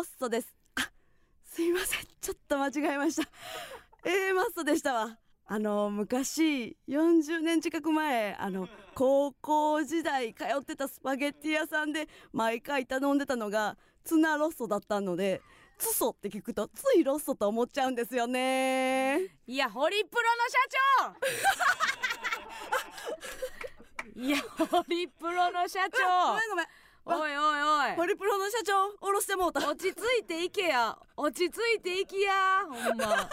ロッソです。あすいません。ちょっと間違えました。A マッソでしたわ。あの昔40年近く前あの高校時代通ってたスパゲッティ屋さんで毎回頼んでたのがツナロッソだったのでツソって聞くとついロッソと思っちゃうんですよね。いやホリプロの社長！いやホリプロの社ご長めんごめんおいおいおい。ホリプロの社長降ろしてもうた。落ち着いていけや。落ち着いていきや。ほんま。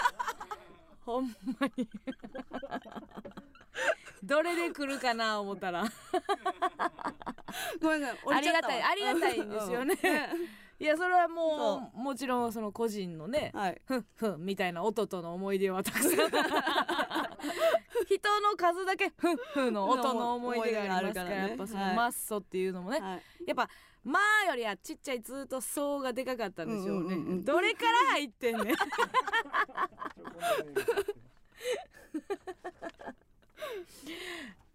ほんまに。どれで来るかな思ったら。ごめんごめん降ありがたいありがたいんですよねいやそれはもうもちろんその個人のねはい。ふんふんみたいな音との思い出はたくさん。人の数だけふんふんの音の思い出がありますからやっぱそのはいマッソっていうのもねはい。やっぱ「まあ」よりはちっちゃいずっと層がでかかったんでしょうね、うんうんうんうん。どれから入ってんねん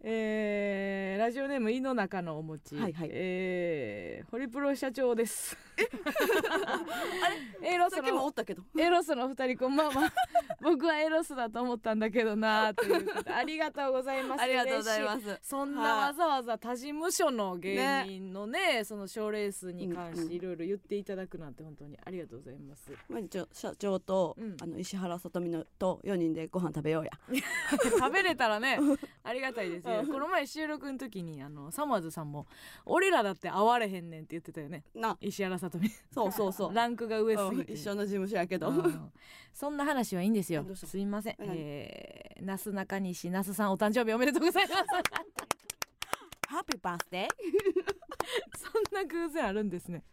えー、ラジオネーム井の中のお餅、はいはい。えー、ホリプロ社長です。エロスのったけど。エロスの二人こんばんは。僕はエロスだと思ったんだけどなということでありがとうございます。ありがとうございます。そんなわざわざ他事務所の芸人のねその賞レースに関していろいろ言っていただくなんて本当にありがとうございます。まあ社長と、うん。あの石原さとみのと4人でご飯食べようや。食べれたらねありがたいですよ。この前収録の時にあのサマーズさんも「俺らだって会われへんねん」って言ってたよね。な。石原さとみ。そうそうそう。ランクが上すうんぎて。一緒の事務所やけど。うん。そんな話はいいんですよ。すいません。えー、なすなかにしなすさんお誕生日おめでとうございます。ハッピーバースデーそんな偶然あるんですね。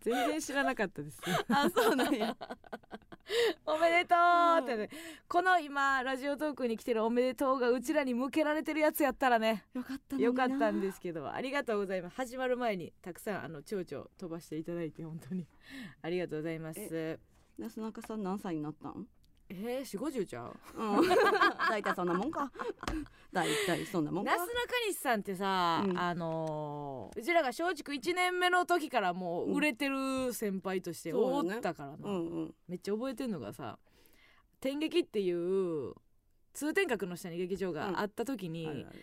全然知らなかったです。あそうなんや おめでとう。ってね。この今ラジオトークに来てるおめでとうがうちらに向けられてるやつやったらね。よかったよかったんですけどありがとうございます始まる前にたくさんあの蝶々飛ばしていただいて本当にありがとうございますえな。すなかさん何歳になったんー、4 5 0ちゃううん。大体そんなもんか。大体そんなもんか。なすなかにしさんってさ、うん。あのーうちらが松竹1年目の時からもう売れてる先輩としておったからな、うんうん。めっちゃ覚えてんのがさ「天劇」っていう通天閣の下に劇場があった時に、あるある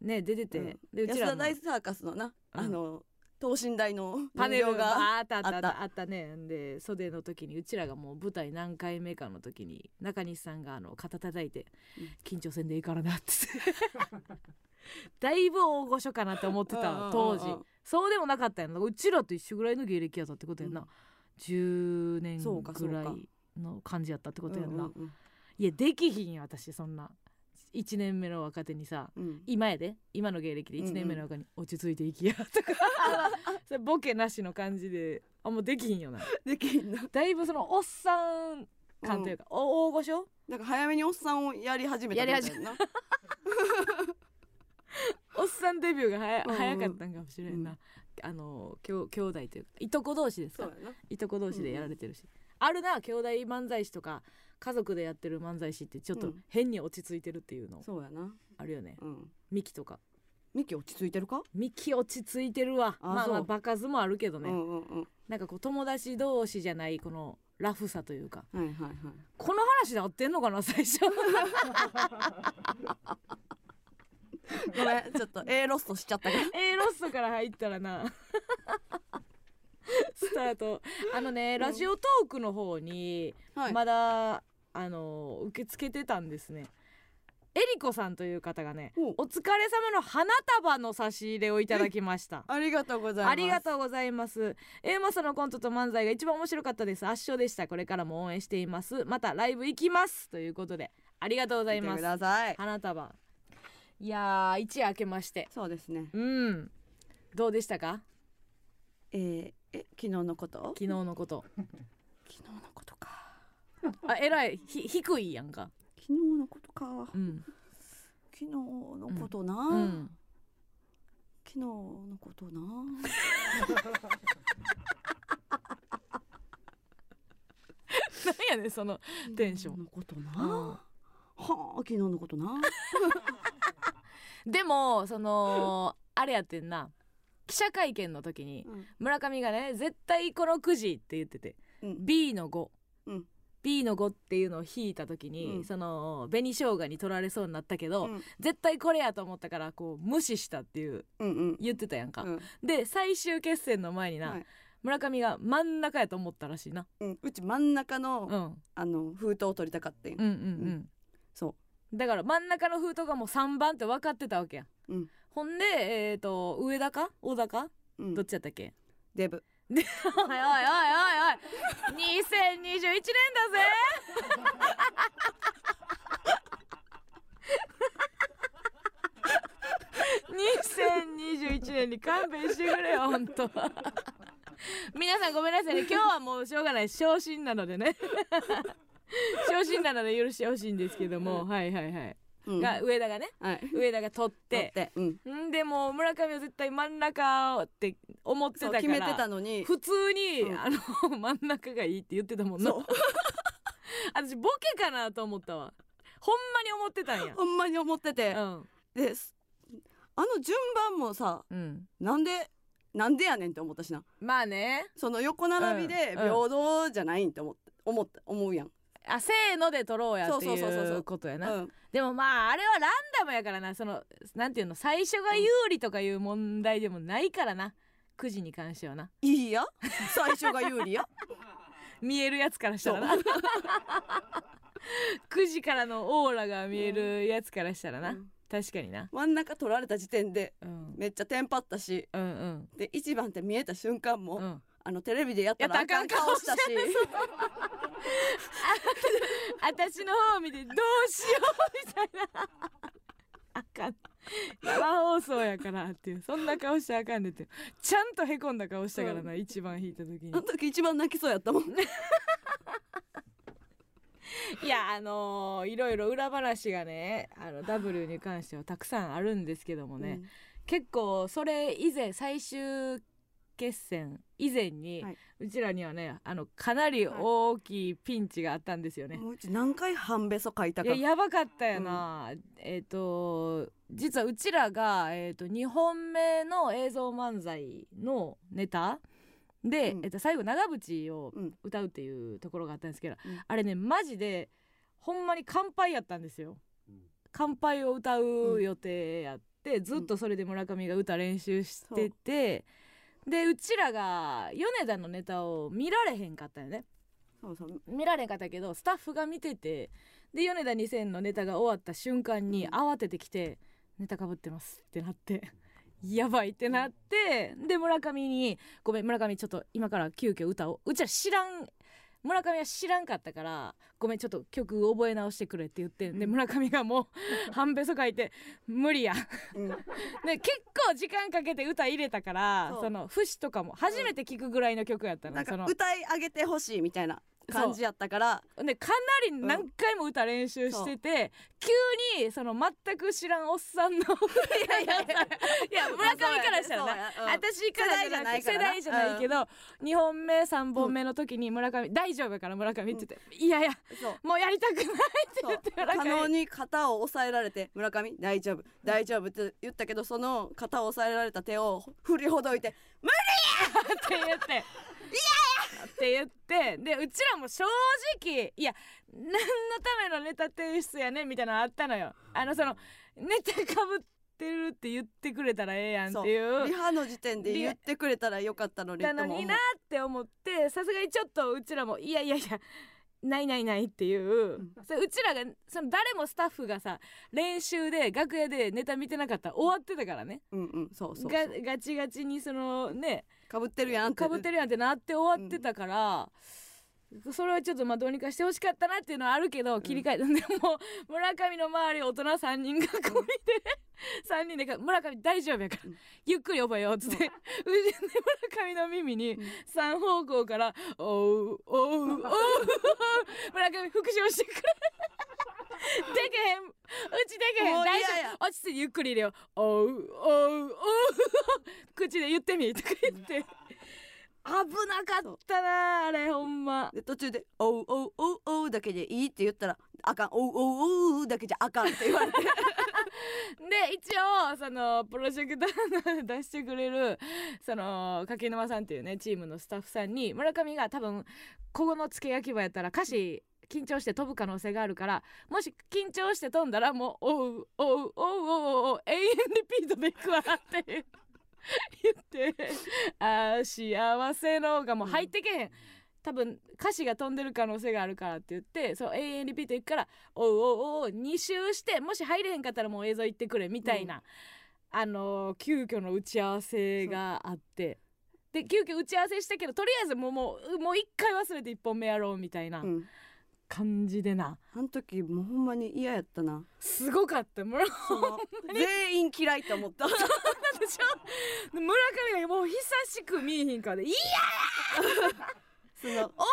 ね出てて、うん。でうちらの安田大サーカスのな、うん。あの等身大のパネル。があったあったあった。ね。で袖の時にうちらがもう舞台何回目かの時に中西さんがあの肩叩いてうん「緊張せんでいいからな」って。だいぶ大御所かなって思ってた当時。そうでもなかったやんうちらと一緒ぐらいの芸歴やったってことやんな、うん10年ぐらいの感じやったってことやんな、いやできひんよ私そんな1年目の若手にさうん。今やで。今の芸歴で1年目の若に落ち着いていきや。とか。それボケなしの感じであもうできひんよな。できんな。だいぶそのおっさん感というか、お大御所？なんか早めにおっさんをやり始めたやり始めな おっさんデビューが早,、うんうん。早かったんかもしれんな、うん。あのきょ兄弟というかいとこ同士ですか。いとこ同士でやられてるし、あるな兄弟漫才師とか家族でやってる漫才師ってちょっとうん。変に落ち着いてるっていうのそうやな。あるよね、うん。ミキとか。ミキ落ち着いてるか？ミキ落ち着いてるわ。あまあまあ場数もあるけどね、うんうんうん。なんかこう友達同士じゃないこのラフさというか。はいはいはい。この話で合ってんのかな最初。ごめんちょっと A ロストしちゃったけど。A ロストから入ったらな。スタート。あのね、うん。ラジオトークの方にはい。まだ、あの受け付けてたんですね。えりこさんという方がねお。お疲れ様の花束の差し入れをいただきました。ありがとうございます。ありがとうございます。A マサのコントと漫才が一番面白かったです。圧勝でした。これからも応援しています。またライブ行きますということでありがとうございます。花束。いやー一夜明けまして。そうですね。うん。どうでしたか？えーえ昨日のこと？昨日のこと。昨日のことか あえらい。ひ低いやんか。昨日のことか。うん。昨日のことな、うん。昨日のことな。何やねんそのテンション。昨日のことな。うん。はあ昨日のことな。でもそのあれやってんな。記者会見の時にうん。村上がね絶対このくじって言ってて。うん。B の5、うん B の5っていうのを引いた時に、うん。その紅生姜に取られそうになったけど、うん。絶対これやと思ったからこう無視したっていううんうん。言ってたやんか、うん。で最終決戦の前にな、はい。村上が真ん中やと思ったらしいな、うち真ん中のうん、あの封筒を取りたかったんよ。うんうんうん。そだから真ん中の封筒がもう3番って分かってたわけや、うん。ほんでえっ、と上田か小田か、どっちやったっけ？デブおいおいおいおいおい2021年だぜ2021年に勘弁してくれよ本当皆さんごめんなさいね今日はもうしょうがない昇進なのでね昇進なので許してほしいんですけども、はいはいはい、が上田がねはい。上田が取っ取っててうん。んでもう村上は絶対真ん中って思ってたから決めてたのに。普通に、うん。あの 真ん中がいいって言ってたもんな。私ボケかなと思ったわ。ほんまに思ってたんや。ほんまに思ってて。うん。ですあの順番もさうん。なんでなんでやねんって思ったしな。まあね。その横並びでうん。平等じゃないんって思って思った思うやん。あせーので取ろうやってそうそうそうそういうことやな、うんでもまああれはランダムやからな。そのなんていうの？最初が有利とかいう問題でもないからな。くじに関してはな。いいや最初が有利や 見えるやつからしたらな。9時からのオーラが見えるやつからしたらな、うん。確かにな、真ん中取られた時点でうん、めっちゃテンパったし。うんうん。で一番って見えた瞬間も、うんあのテレビでやったらあかん顔したし。私 の方を見てどうしようみたいな。あかん。生放送やからっていう。そんな顔してあかんねって。ちゃんとへこんだ顔したからな、一番引いた時に。あの時一番泣きそうやったもん。いやあのーいろいろ裏話がねあの W に関してはたくさんあるんですけどもね、結構それ以前最終決戦以前に、はい。うちらにはねあのかなり大きいピンチがあったんですよね。もううち何回半べそ書いたか。いややばかったよな、えっ、と実はうちらが、えー、と2本目の映像漫才のネタで、うん。えっと最後長渕をうん歌うっていうところがあったんですけど、うん。あれねマジでほんまに乾杯やったんですよ。乾杯を歌う予定やって、ずっとそれで村上が歌練習してて、でうちらが米田のネタを見られへんかったよね。そうそう見られんかったけどスタッフが見ててで米田2000のネタが終わった瞬間に慌ててきて「ネタかぶってます」ってなって。やばいってなってで村上に「ごめん村上ちょっと今から急遽歌をうちら知らん村上は知らんかったからごめんちょっと曲覚え直してくれ」って言ってで村上がもう半べそ書いて「無理や」うん。で結構時間かけて歌入れたからその節とかも初めて聞くぐらいの曲やったの,、なんかその。歌い上げてほしいみたいな感じやったから。でかなり何回も歌練習してて、急にその全く知らんおっさんの いやいやいや村上からしたらな、私からじゃなくて世世代代じゃないけど、2本目3本目の時に村上、大丈夫やから村上って言って、いやいやそう。もうやりたくないって言って村可能上に肩を押さえられて村上大丈夫大丈夫って言ったけどその肩を押さえられた手を振りほどいてって言って「って言ってでうちらも正直いや何のためのネタ提出やねんみたいなのあったのよ。あのそのネタかぶってるって言ってくれたらええやんっていう。リハの時点で言ってくれたらよかったのにたのになって思ってさすがにちょっとうちらもいやいやいやないないないっていう、ん。それうちらがその誰もスタッフがさ練習で楽屋でネタ見てなかったら終わってたからね。うんうん。そうそうがガチガチにそのねかぶってるやんかぶってるやんってなって終わってたから、それはちょっとまあどうにかしてほしかったなっていうのはあるけど切り替えた、でも村上の周り大人3人がこいて、3人でか村上大丈夫やから、うん。ゆっくり覚えようっつって、で村上の耳に3方向から「おうおうおう村上復唱してくれ。でけへん。うちでけへん。大丈夫。落ち着いてゆっくり入れよう。おうおうおう口で言ってみとか言って危なかったなあれほんま。で途中で「おうおうおうおう」だけでいいって言ったら「あかんおうおうおう」だけじゃあかんって言われて。で一応そのプロジェクター出してくれるその柿沼さんっていうねチームのスタッフさんに村上が多分ここの付け焼き場やったら歌詞緊張して飛ぶ可能性があるからもし緊張して飛んだらもう「おうおうおうおうおう永遠リピートでいくわ」って 言って「あー幸せの」がもう入ってけへん。多分歌詞が飛んでる可能性があるからって言ってそう永遠リピートいくから「おうおうおう」2周してもし入れへんかったらもう映像行ってくれみたいな、あのー急遽の打ち合わせがあって。で急遽打ち合わせしたけどとりあえずもうもうもう一回忘れて1本目やろうみたいな。うん感じでな。あの時もうほんまに嫌やったな。すごかった村その 全員嫌いって思った。でしょ村上がもう久しく見えへんからで「い やその覚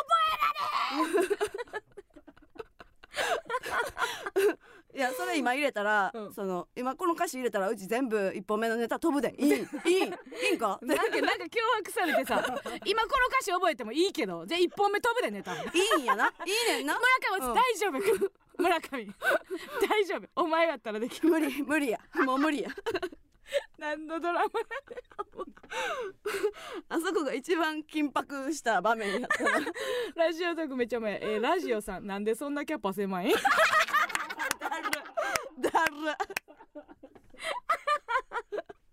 えられいやそれ今入れたら、うん。その今この歌詞入れたらうち全部一本目のネタ飛ぶで。いい。いい。いいんか？なんかなんか脅迫されてさ 今この歌詞覚えてもいいけどじゃあ1本目飛ぶでね多分いいんやな？いいねんな？村上は大丈夫、村上。大丈夫。お前やったらできる。無理無理や。もう無理や。何のドラマあそこが一番緊迫した場面やったな。ラジオトークめっちゃ前、えーラジオさんなんでそんなキャパ狭いだる。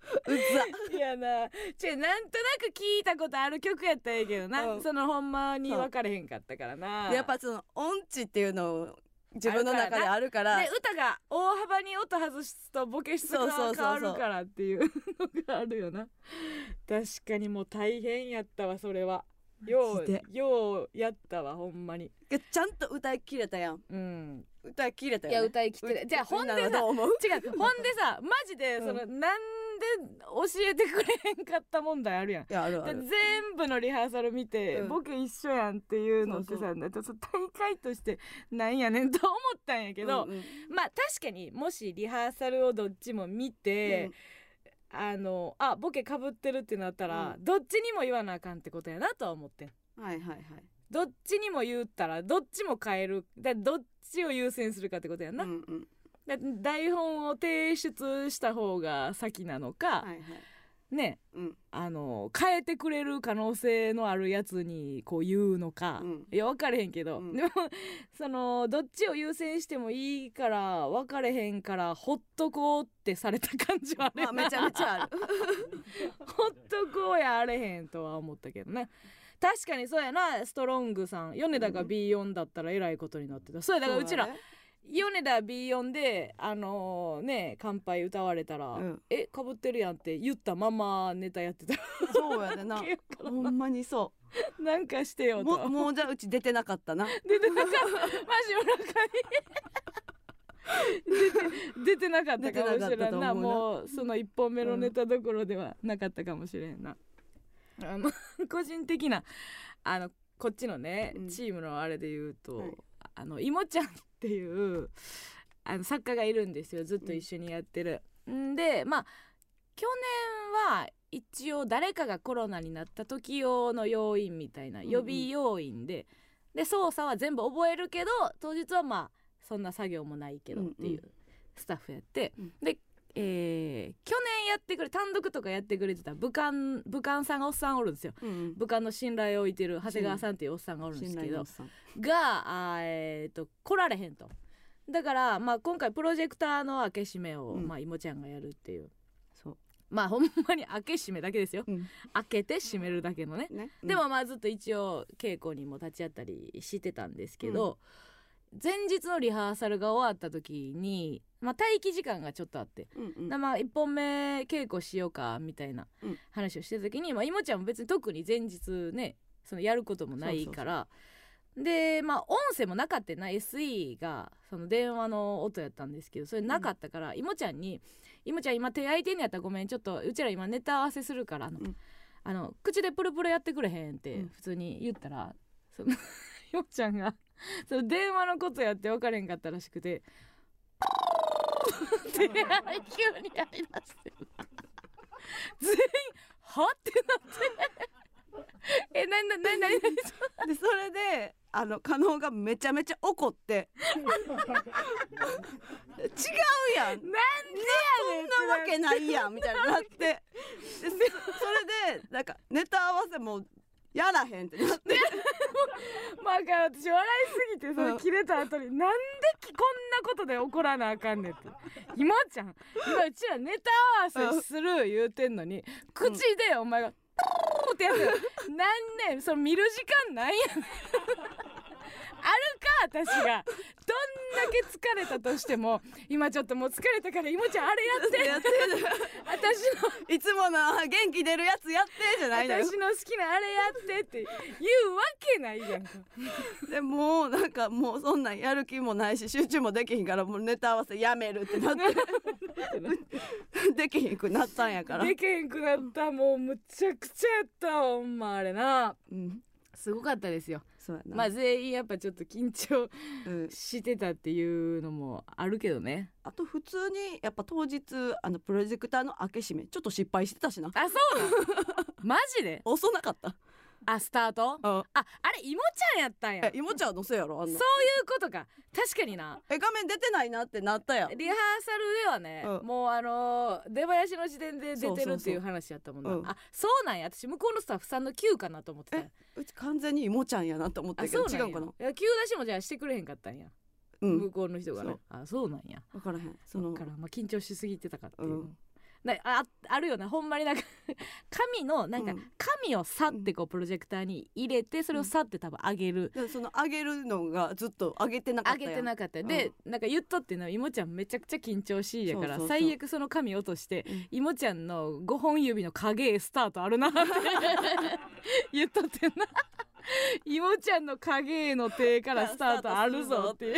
うざ。いやな。ちょなんとなく聞いたことある曲やったらええけどな、うん。そのほんまに分かれへんかったからな。でやっぱその音痴っていうのを自分の中であるからで歌が大幅に音外すとボケ質が変わるからっていうのがあるよな。確かにもう大変やったわそれはようようやったわほんまに。ちゃんと歌い切れたやん。うん。歌い切れたよ、ね、いや歌い切ってるじゃあほんでさ違う ほんでさマジでうん。その、なんで教えてくれへんかった問題あるやん。いやあるあでる全部のリハーサル見て、うん。僕一緒やんっていうのってさ大会としてなんやねんと思ったんやけど、うんうん。まあ確かにもしリハーサルをどっちも見て、あのあボケかぶってるってなったら、うどっちにも言わなあかんってことやなとは思ってん。はいはいはい。どっちにも言ったらどっちも変える。だどっちを優先するかってことやな、うんうん。だ台本を提出した方が先なのか、はいはいねうん。あの変えてくれる可能性のあるやつにこう言うのか、うん。いや分かれへんけど、うん。でも そのどっちを優先してもいいから分かれへんからほっとこうってされた感じはあめちゃめちゃある。ほっとこうやあれへんとは思ったけどね。確かにそうやなストロングさん。米田が B4 だったらえらいことになってた。そうやだからうちらね米田 B4 であのね乾杯歌われたら、うん。えかぶってるやんって言ったままネタやってた。そうやでな。ほんまにそなんかしてようと。もうじゃあうち出てなかったな。出てなかった。マジ村上出て出てなかったかもしれんな。もうその1本目のネタどころではなかったかもしれんな、あの個人的なあのこっちのね、うん。チームのあれで言うと、はいあのいもちゃんっていうあの作家がいるんですよ。ずっと一緒にやってる。んでまあ去年は一応誰かがコロナになった時用の要員みたいな予備要員で、で操作は全部覚えるけど当日はまあそんな作業もないけどっていううん。スタッフやって、うん。で、えー去年やってくれ単独とかやってくれてた武漢武漢さんがおっさんおるんですよ。うん武漢の信頼を置いてる長谷川さんっていうおっさんがおるんです信けどがあーえー、と来られへんと。だから、まあ、今回プロジェクターの開け閉めを、うん。まあ、いもちゃんがやるっていう。そう。まあほんまに開け閉めだけですよ。うん。開けて閉めるだけのね、ね。でもまあずっと一応稽古にも立ち会ったりしてたんですけど、前日のリハーサルが終わった時に、まあ、待機時間がちょっとあって、うんうん。なまあ1本目稽古しようかみたいなうん。話をしてた時に、まあ、いもちゃんも別に特に前日ねそのやることもないからでまあ音声もなかったな SE がその電話の音やったんですけどそれなかったから、いもちゃんに「いもちゃん今手空いてんのやったらごめんちょっとうちら今ネタ合わせするからあの、うん。あの口でプルプルやってくれへん」ってうん。普通に言ったら、その いもちゃんが その電話のことやって分かれんかったらしくて。って急にやりだして。全員は？ってなって。えなななななでそれであの加納がめちゃめちゃ怒って。違うやん。なんでそんなわけないやんみたいになって。でそそれでなんかネタ合わせもやらへんってなって。まあか私笑いすぎてそうん。れ切れた後に、なんできこんなことで怒らなあかんねんって。今ちゃん今うちらネタ合わせする言うてんのに口でお前が「プーってやつなんねんその見る時間ないやねんあるか私が。どんだけ疲れたとしても今ちょっともう疲れたからいもちゃんあれやって。私のいつもの元気出るやつやってじゃないのよ。私の好きなあれやってって言うわけないやんか。でもうなんかもうそんなんやる気もないし集中もできひんからもうネタ合わせやめるってなって。できひんくなったんやから。でけへんくなった。もうむちゃくちゃやったほんまあれな。うん。すごかったですよそうやな。まあ全員やっぱちょっと緊張うん、してたっていうのもあるけどね。あと普通にやっぱ当日あのプロジェクターの開け閉めちょっと失敗してたしな。あそう マジで？遅なかったあスタート？あああれいもちゃんやったんや。えいもちゃんのせいやろあんな。そういうことか。確かにな。え画面出てないなってなったやん。リハーサルではね、うん。もうあのー出囃子の時点で出てるそうそうそうっていう。話やったもんな。うん。あそうなんや。私向こうのスタッフさんの Q かなと思ってた。えうち完全にいもちゃんやなと思ったけあそうなんや。ど違うかな？いや Q 出しもじゃあしてくれへんかったんや、うん。向こうの人がね。そう。あそうなんや。分からへん。そのだからまあ緊張しすぎてたかっていう、うん。なああるよなほんまになんか 紙のなんかうん。紙をさってこうプロジェクターに入れてそれをさって多分上げる、でその上げるのがずっと上げてなかった上げてなかった。で、なんか言っとってんのいもちゃんめちゃくちゃ緊張しいやから最悪その紙落として、うん。いもちゃんの5本指の影スタートあるなって 言っとってんな。いもちゃんの影の手からスタートあるぞって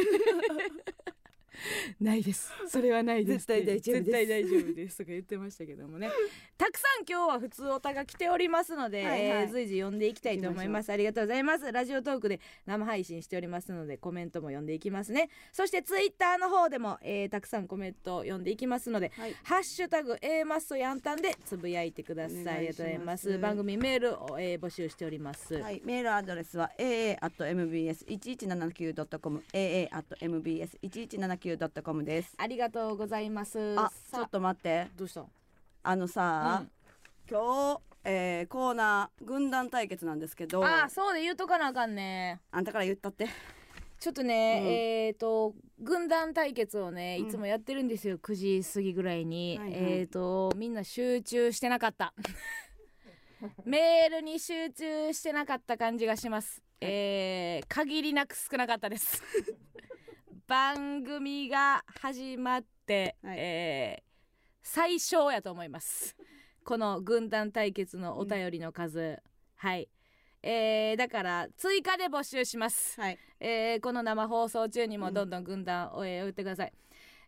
ないです。それはないです。絶対大丈夫です。絶対大丈夫です。とか言ってましたけどもね。たくさん今日は普通おたが来ておりますので、はいはい。えー随時読んでいきたいと思います。ありがとうございます。ラジオトークで生配信しておりますのでコメントも読んでいきますね。そしてツイッターの方でも、えーたくさんコメントを読んでいきますのではい。ハッシュタグ A マッソヤンタンでつぶやいてくださいありがとうございます。す番組メールを、えー募集しております、はい、メールアドレスは aa.mbs1179.com aa.mbs1179.com です。ありがとうございます。あ、ちさょっと待って。どうした？あのさ、うん。今日、えーコーナー軍団対決なんですけど。あそうで言うとかなあかんね。あんたから言ったって。ちょっとね、うん。えっ、と軍団対決をねうん。いつもやってるんですよ、9時過ぎぐらいに、はいはい。えっ、とみんな集中してなかった。メールに集中してなかった感じがします、はい。えー限りなく少なかったです番組が始まって、はい。えー最小やと思います。この軍団対決のお便りの数、はい。えーだから追加で募集します。はい。えーこの生放送中にもどんどん軍団を、えー打ってください、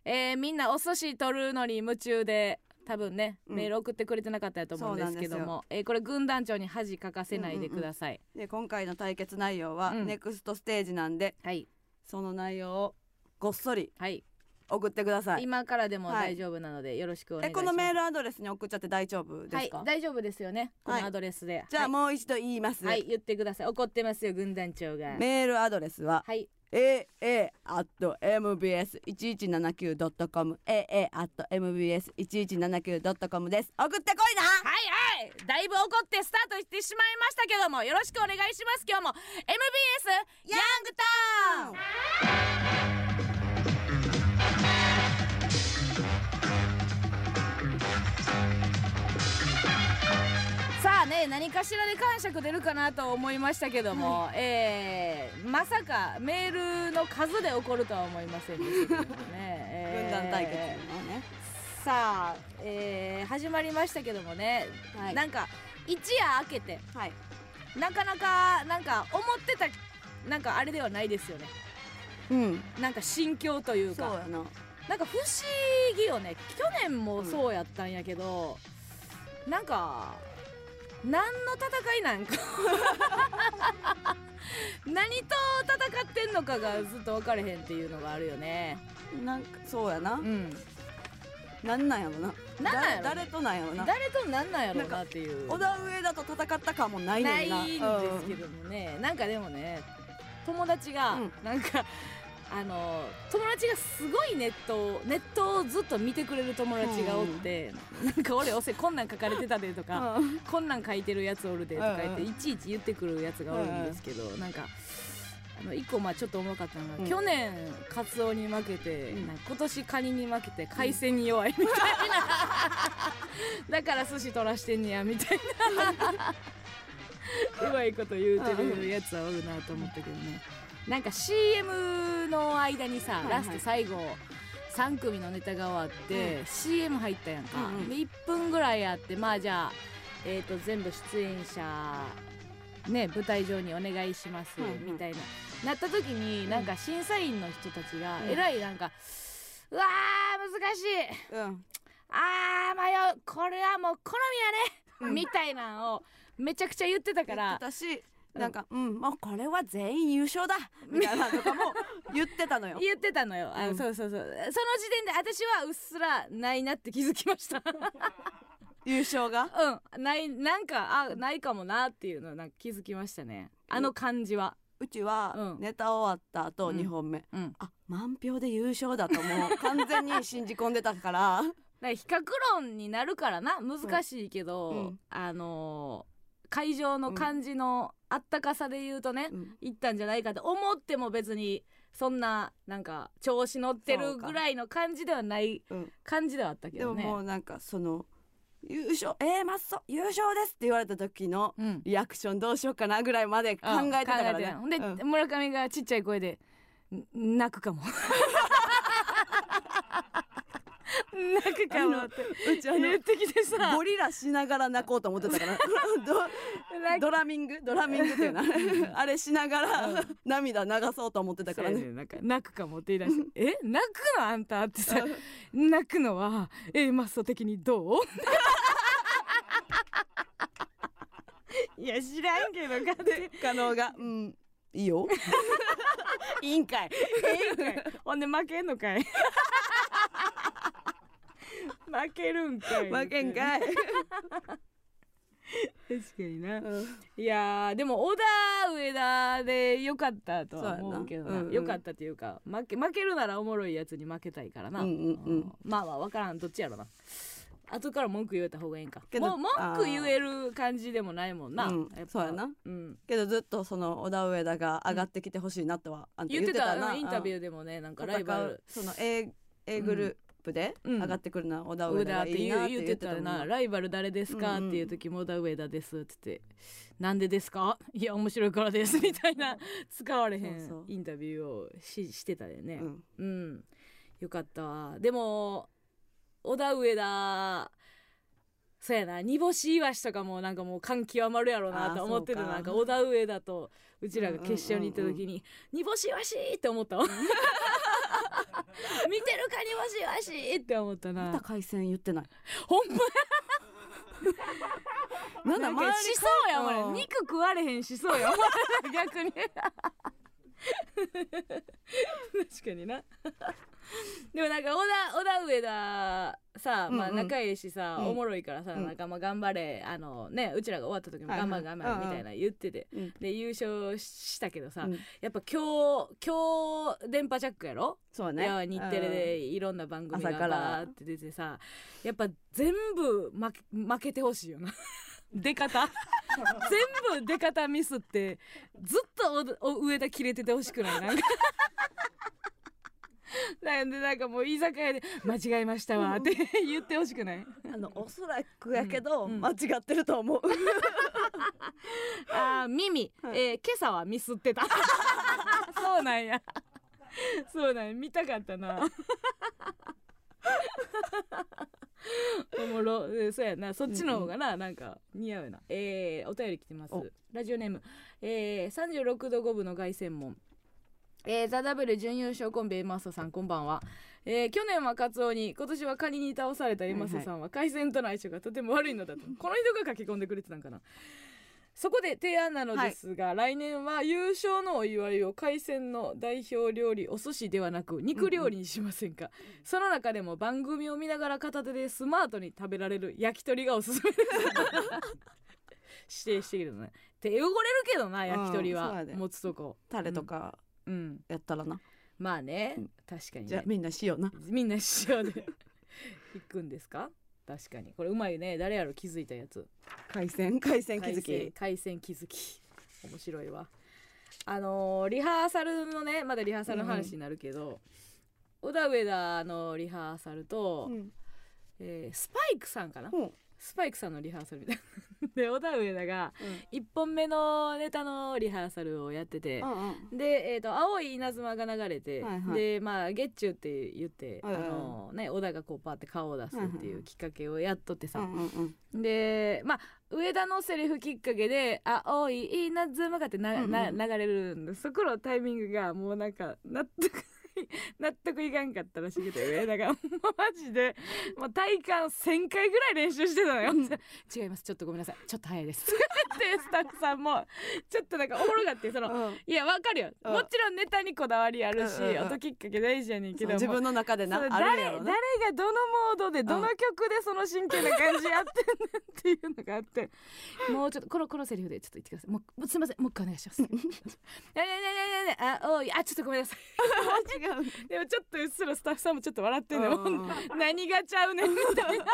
えーみんなお寿司取るのに夢中で多分ね、うん。メール送ってくれてなかったと思うんですけども、えーこれ軍団長に恥かかせないでください、で今回の対決内容は、うん。ネクストステージなんではい。その内容をごっそりはい、送ってください。今からでもはい。大丈夫なのでよろしくお願いします。えこのメールアドレスに送っちゃって大丈夫ですか、はい。大丈夫ですよね。こはい。のアドレスで、じゃあはい。もう一度言います、はい。言ってください。怒ってますよ軍団長が。メールアドレスははい。aa.mbs1179.com aa.mbs1179.com です。送ってこいな！はいはい。だいぶ怒ってスタートしてしまいましたけどもよろしくお願いします。今日も MBS ヤングタウンね何かしらで感触出るかなと思いましたけども、えーまさかメールの数で起こるとは思いませんでしたけどもね、えー軍団対決のね、さあ、えー始まりましたけどもね、はい。なんか一夜明けてはい。なかなかなんか思ってたなんかあれではないですよね。うん。なんか心境というか。そうやな。なんか不思議よね。去年もそうやったんやけど、なんか何の戦いなんか。何と戦ってんのかがずっと分かれへんっていうのがあるよね。なんかそうやな。うん。なんなんやろな。なんなんや誰となんやろな。誰となんなんやろうなっていう。小田上田と戦った感もないな。いねんなんですけどもね、なんかでもね友達がうん。なんか、あの友達がすごいネットをネットをずっと見てくれる友達がおって、なんか俺おせこんなん書かれてたでとか、うん。こんなん書いてるやつおるでとか言って、うん。いちいち言ってくるやつがおるんですけど、なんかあの一個まあちょっとおもろかったのが、うん。去年カツオに負けて、うん。今年カニに負けて海鮮に弱いみたいな、だから寿司取らしてんねやみたいな。うまいこと言うてるやつはおるなと思ったけどねなんか CM の間にさ、はいはい。ラスト最後3組のネタが終わって、う CM 入ったやんか、うんうん。で1分ぐらいあってまあじゃあ、えー、と全部出演者ね舞台上にお願いします、みたいな。なった時になんか審査員の人たちがうん。えらいなんか、うわー難しい。うん。あー迷う。これはもう好みやね、うん。みたいなのをめちゃくちゃ言ってたから私なんかうんもうこれは全員優勝だみたいなのとかも言ってたのよ。言ってたのよ、あうん。そうそうそう。その時点で私はうっすらないなって気づきました。優勝が？うん。ないなんかあないかもなっていうのなんか気づきましたね。あの感じは。うちはうん。ネタ終わった後うん。2本目。うん。あ満票で優勝だともう完全に信じ込んでたから。だから比較論になるからな。難しいけど、うん。あのー会場の感じのあったかさで言うとね、うん。いったんじゃないかと思っても別にそんななんか調子乗ってるぐらいの感じではないうん。感じではあったけでもどね。もうなんかその優勝えー、マッソ優勝ですって言われた時のうん。リアクションどうしようかなぐらいまで考えてたからね。考えてたほん。で、うん村上がちっちゃい声でん泣くかも 泣くかもってうちあの言ってきてさ。ゴリラしながら泣こうと思ってたから。泣ドドラミング？ドラミングっていうなあれしながら涙流そうと思ってたからね。ねなんか泣くかもって言い出して「え？泣くのあんた」ってさ泣くのはえマッソ的にどう？いや知らんけど勝手に。加納が「うん。いいよ。いいんかい。いいんかい。ほんで負けんのかい負けるんかい負けんかい」確かにな。うん。いやーでも小田上田でよかったとは思うけどな。そうんうん。よかったっていうか負け負けるならおもろいやつに負けたいからな、うんうんうん。まあまあ分からんどっちやろな。後から文句言えた方がいいんか。けどもう文句言える感じでもないもんな、うんそうやな。うん、けどずっとその小田上田が上がってきてほしいなとはあんた言ってたな。うん。インタビューーでもねなんかライバル。その A, A グループでうん。上がってくるのは小田上田ってがいいなって言っててたななライバル誰ですか、っていう時も小田上田ですって言ってなんでですか？いや面白いからですみたいな使われへんインタビューをししてたよね。うん。うん、よかったわ。でも小田上田そうやな煮干しイワシとかもなんかもう感極まるやろうなと思ってたなんか小田上田とうちらが決勝に行った時に「煮干しイワシ!」って思ったわ 見てるか煮干しイワシって思ったな。また海鮮言ってない。ほんまなんだなんかしそうやもん、うん。肉食われへんしそうやもん。逆に確かにな。でもなんか小田小田上田さ、まあ仲いいしさ、うん。おもろいからさ、うん。なんかまあ頑張れあのねうちらが終わった時も頑張れ頑張れみたいな言ってて、うん。で優勝したけどさ、うん。やっぱ今日今日電波ジャックやろ？そうね。いや日テレでいろんな番組が朝から。バーって出てさやっぱ全部負け負けてほしいよな出方。全部出方ミスってずっと上田切れててほしくない。なんか。なんでなんかもう居酒屋で「間違えましたわ」って言ってほしくない。あのおそらくやけど、間違ってると思う。あー耳、はい。えー今朝はミスってた。そうなんや。そうなんや。見たかったな おもろ。えーそうやな。そっちの方がな、なんか似合うな。えー、お便り来てます。お。ラジオネーム、えー、36度5分の凱旋門。えー、ザ・ダブル準優勝コンビエマッソさんこんばんは、えー、去年はカツオに今年はカニに倒されたエマッソさんは海鮮との相性がとても悪いのだと。この人が書き込んでくれてたんかなそこで提案なのですが、来年は優勝のお祝いを海鮮の代表料理お寿司ではなく肉料理にしませんか、その中でも番組を見ながら片手でスマートに食べられる焼き鳥がおすすめです。指定してきるのね手汚れるけどな焼き鳥は持つとこ。タレとかうんやったらな、まあね、うん。確かにね。じゃあみんな塩な。みんな塩で。行くんですか？確かに。これうまいね。誰やろ気づいたやつ。海鮮海鮮気づき。海鮮気づき。面白いわ。あのーリハーサルのねまだリハーサルの話になるけど、小田上田のリハーサルと、うん。えースパイクさんかな？ほうスパイクさんのリハーサルみたいな。で小田上田が1本目のネタのリハーサルをやってて、うんうん。で、えー、と青い稲妻が流れて、はいはい。でまあゲッチュって言って、はいはいあのね小田がこうパーって顔を出すっていうきっかけをやっとってさ、うんうんうん。でまあ上田のセリフきっかけで「あ青い稲妻が」ってな、うんうん。な流れるんでそこのタイミングがもうなんか納得納得いかんかったらしくて上田がもうマジでもう体感1,000回ぐらい練習してたのよ。違います。ちょっとごめんなさい。ちょっと早いです。でスタッフさんもちょっとなんかおもろがってそのうん。いやわかるよ。うん。もちろんネタにこだわりあるし、うんうんうん。音きっかけ大事やねんけど自分の中でな誰誰がどのモードでどの曲でその真剣な感じやってんねんっていうのがあって。もうちょっとこのこのセリフでちょっと言ってください。もうすいません。もう一回お願いします。ねねねねねあおいあちょっとごめんなさい。違う でもちょっとうっすらスタッフさんもちょっと笑ってんの 何がちゃうねんみたいな。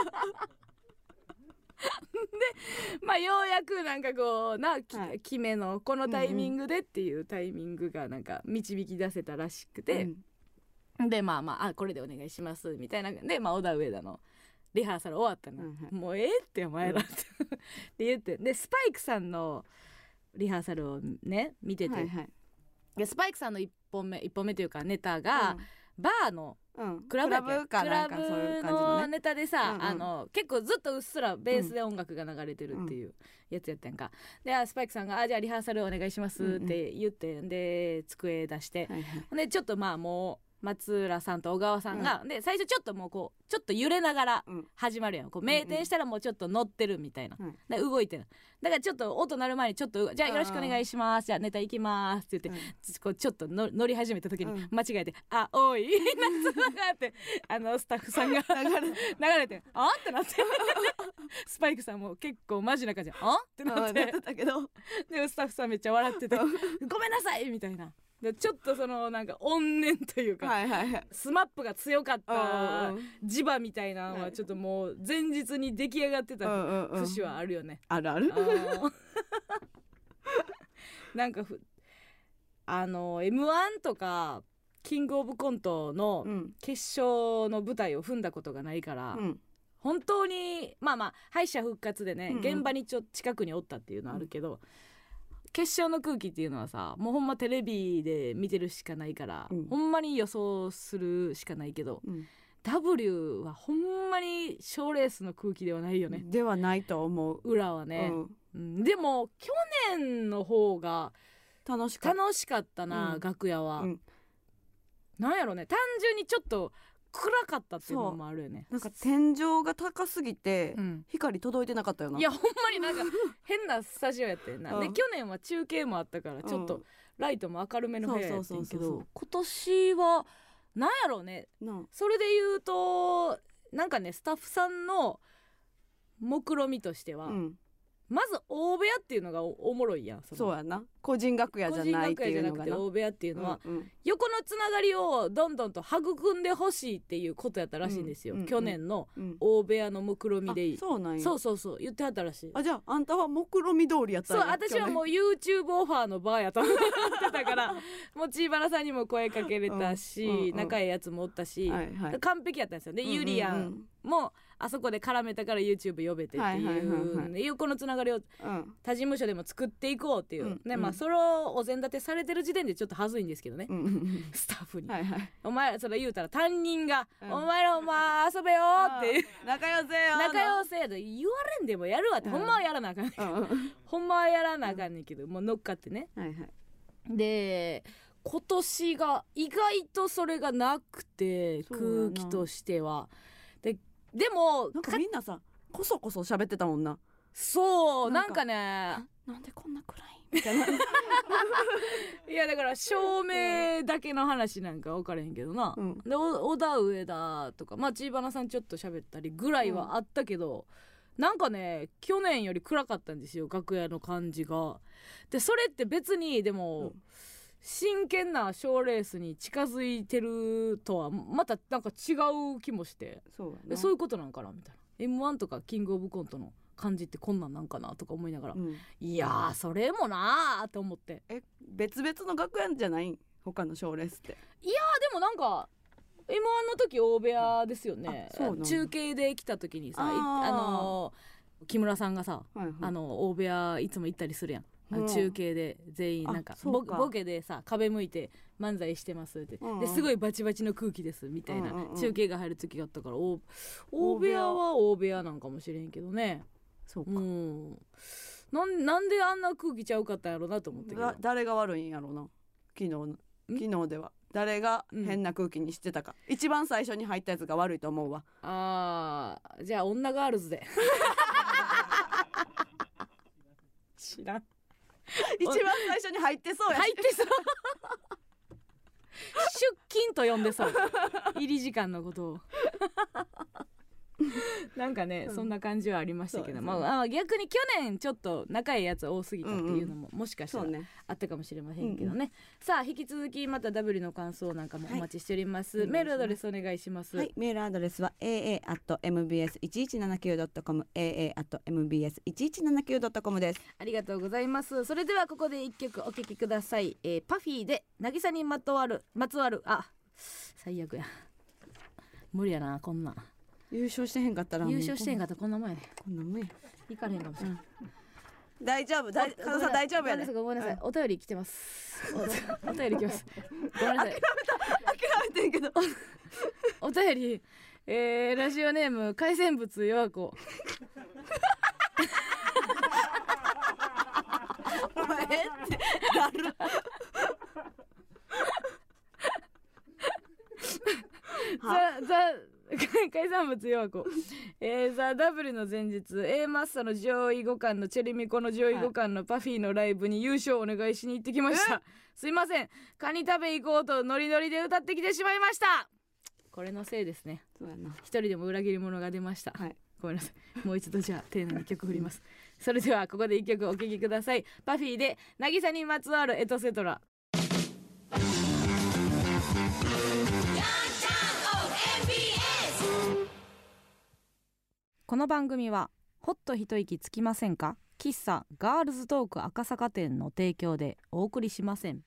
でまあようやくなんかこうな、きはい。決めのこのタイミングでっていうタイミングがなんか導き出せたらしくて、でまあまああこれでお願いしますみたいな。でまあ小田上田のリハーサル終わったの、うんはいもうええってお前らってって言って。でスパイクさんのリハーサルをね見てて、はいはい。でスパイクさんの1本目1本目というかネタが、バーのうん。うんクラブやっけ？クラブかなんかクラブのねネタでさ、うん。うんあの結構ずっとうっすらベースで音楽が流れてるっていうやつやったんか、であスパイクさんが「あじゃあリハーサルお願いします」って言って、で机出して、はいはい。でちょっとまあもう松浦さんと小川さんが、で最初ちょっともうこうちょっと揺れながらうん。始まるやん。こう名店したらもうちょっと乗ってるみたいな、うん。で動いてる。だからちょっと音鳴る前にちょっとじゃあよろしくお願いします。じゃあネタ行きますって言って、こうちょっとの乗り始めた時にうん。間違えて「あおい 夏場が」ってあのスタッフさんが 流れて「あってなって。スパイクさんも結構マジな感じで「あってなって。うんなってたけど。でスタッフさんめっちゃ笑ってて「ごうん。めんなさい!」みたいなでちょっとそのなんか怨念というか、はいはいはい。スマップが強かったうん磁場みたいなのはちょっともう前日に出来上がってうたんうんうん。節はあるよね。あるある？なんかふあの m 1とかキングオブコントのうん。決勝の舞台を踏んだことがないから、うん。本当にまあまあ敗者復活でね、うんうん。現場にちょ近くにおったっていうのはあるけど、決勝の空気っていうのはさもうほんまテレビで見てるしかないから、うん。ほんまに予想するしかないけどうん。W はほんまに賞レースの空気ではないよね、ではないと思う。裏はね、うん。うん。でも去年の方が楽しかっ楽しかったな、うん。楽屋は、うん。なんやろね。単純にちょっと暗かったっていうのもあるよね。たなんか天井が高すぎてうん。光届いてなかったよな。いやほんまになんか変なスタジオやってんな、うん。で去年は中継もあったからちょっとライトも明るめの部屋やってんけど今年はなんやろうね。なそれで言うとなんかねスタッフさんの目論みとしては、うんまず大部屋っていうのがおおもろいやんそうやな。個人楽屋じゃないっていうのが大部屋っていうのは、うんうん。横のつながりをどんどんと育んでほしいっていうことやったらしいんですよ、うんうん去年のうん。大部屋の目論みで。いいあそうなんや。そうそうそう言ってはったらしい。あじゃああんたは目論見通りやったそう私はもう YouTube オファーのバーやと思ってたから もうチーバラさんにも声かけれたし、うんうんうん仲いいやつもおったし、はいはい。完璧やったんですよ。で、ゆりやんもあそこで絡めたから YouTube 呼べてってはいうで横のつながりをうん。他事務所でも作っていこうっていう、うん。ねうん。まあそれをお膳立てされてる時点でちょっと恥ずいんですけどね、スタッフに、お前らそれ言うたら担任が、うん。お前らお前遊べよって仲良せよ仲良せやと。言われんでもやるわって、うん。ほんまはやらなあかんねんうんうん。ほんまはやらなあかんねんけど、もう乗っかってね。はいはい。で今年が意外とそれがなくて空気としてはででもなんかかみんなさこそこそ喋ってたもんな。そうなんんなかかね。なんでこんな暗いみたいな。いやだから照明だけの話なんか分からへんけどな、うん。でお小田上田とかまあ千葉さんちょっと喋ったりぐらいはあったけど、なんかね去年より暗かったんですよ楽屋の感じが。でそれって別にでも、うん真剣な賞レースに近づいてるとはまたなんか違う気もして。そうそういうことなんかなみたいな。m 1とかキングオブコントの感じってこんなんなんかなとか思いながら、うん。いやーそれもなーって思って。え別々の楽屋じゃない？ん他の賞レースって。あでもなんか M1 の時大部屋ですよね。うなんだ。中継で来た時にさいあのー木村さんがさ、はいはい。あの大部屋いつも行ったりするやん中継で全員あなんかボボケでさ壁向いて漫才してますって、うんうん。ですごいバチバチの空気ですみたいな、うんうんうん。中継が入る時があったからお大部屋。は大部屋なんかもしれんけどね。そうか。うん。なんなんであんな空気ちゃうかったんやろうなと思ったけど。だ誰が悪いんやろうな。昨日の昨日では。誰が変な空気にしてたか、一番最初に入ったやつが悪いと思うわ。あーじゃあ女ガールズで。知らん 一番最初に入ってそうや。入ってそう。出勤と呼んでそう。入り時間のことを。なんかね、うん。そんな感じはありましたけど、まあ、あ逆に去年ちょっと仲いいやつ多すぎたっていうのも、もしかしたらそうね。あったかもしれませんけどね、さあ引き続きまた W の感想なんかもお待ちしております、はい。メールアドレスお願いします、はい、メールアドレスは aa.mbs1179.com aa.mbs1179.com です。ありがとうございます。それではここで一曲お聴きください、えー、パフィーで渚にまとわるまつわるあ最悪や。無理やなこんなん優勝してへんかったら優勝してんかかったらこんなもんやねこんなもんや。行かれへんかもしれない、大丈夫。大加藤さん大丈夫やで。ごめんなさいお便り来てます。お お便り来ます。ごめんなさい。諦めてんけど。お便り。えー、ラジオネーム海鮮物弱子お前ってなる。ザ・ザ 海産物弱子、えー、ザ・ダブルの前日。A マッソの上位互換のチェリミコの上位互換のパフィーのライブに優勝お願いしに行ってきました。すいません。カニ食べ行こうとノリノリで歌ってきてしまいました。これのせいですね。そうやな。一人でも裏切り者が出ました、はい。ごめんなさい。もう一度じゃあ丁寧に曲振ります。それではここで一曲お聴きください。パフィーで渚にまつわるエトセトラこの番組はほっと一息つきませんか？喫茶ガールズトーク赤坂店の提供でお送りしません。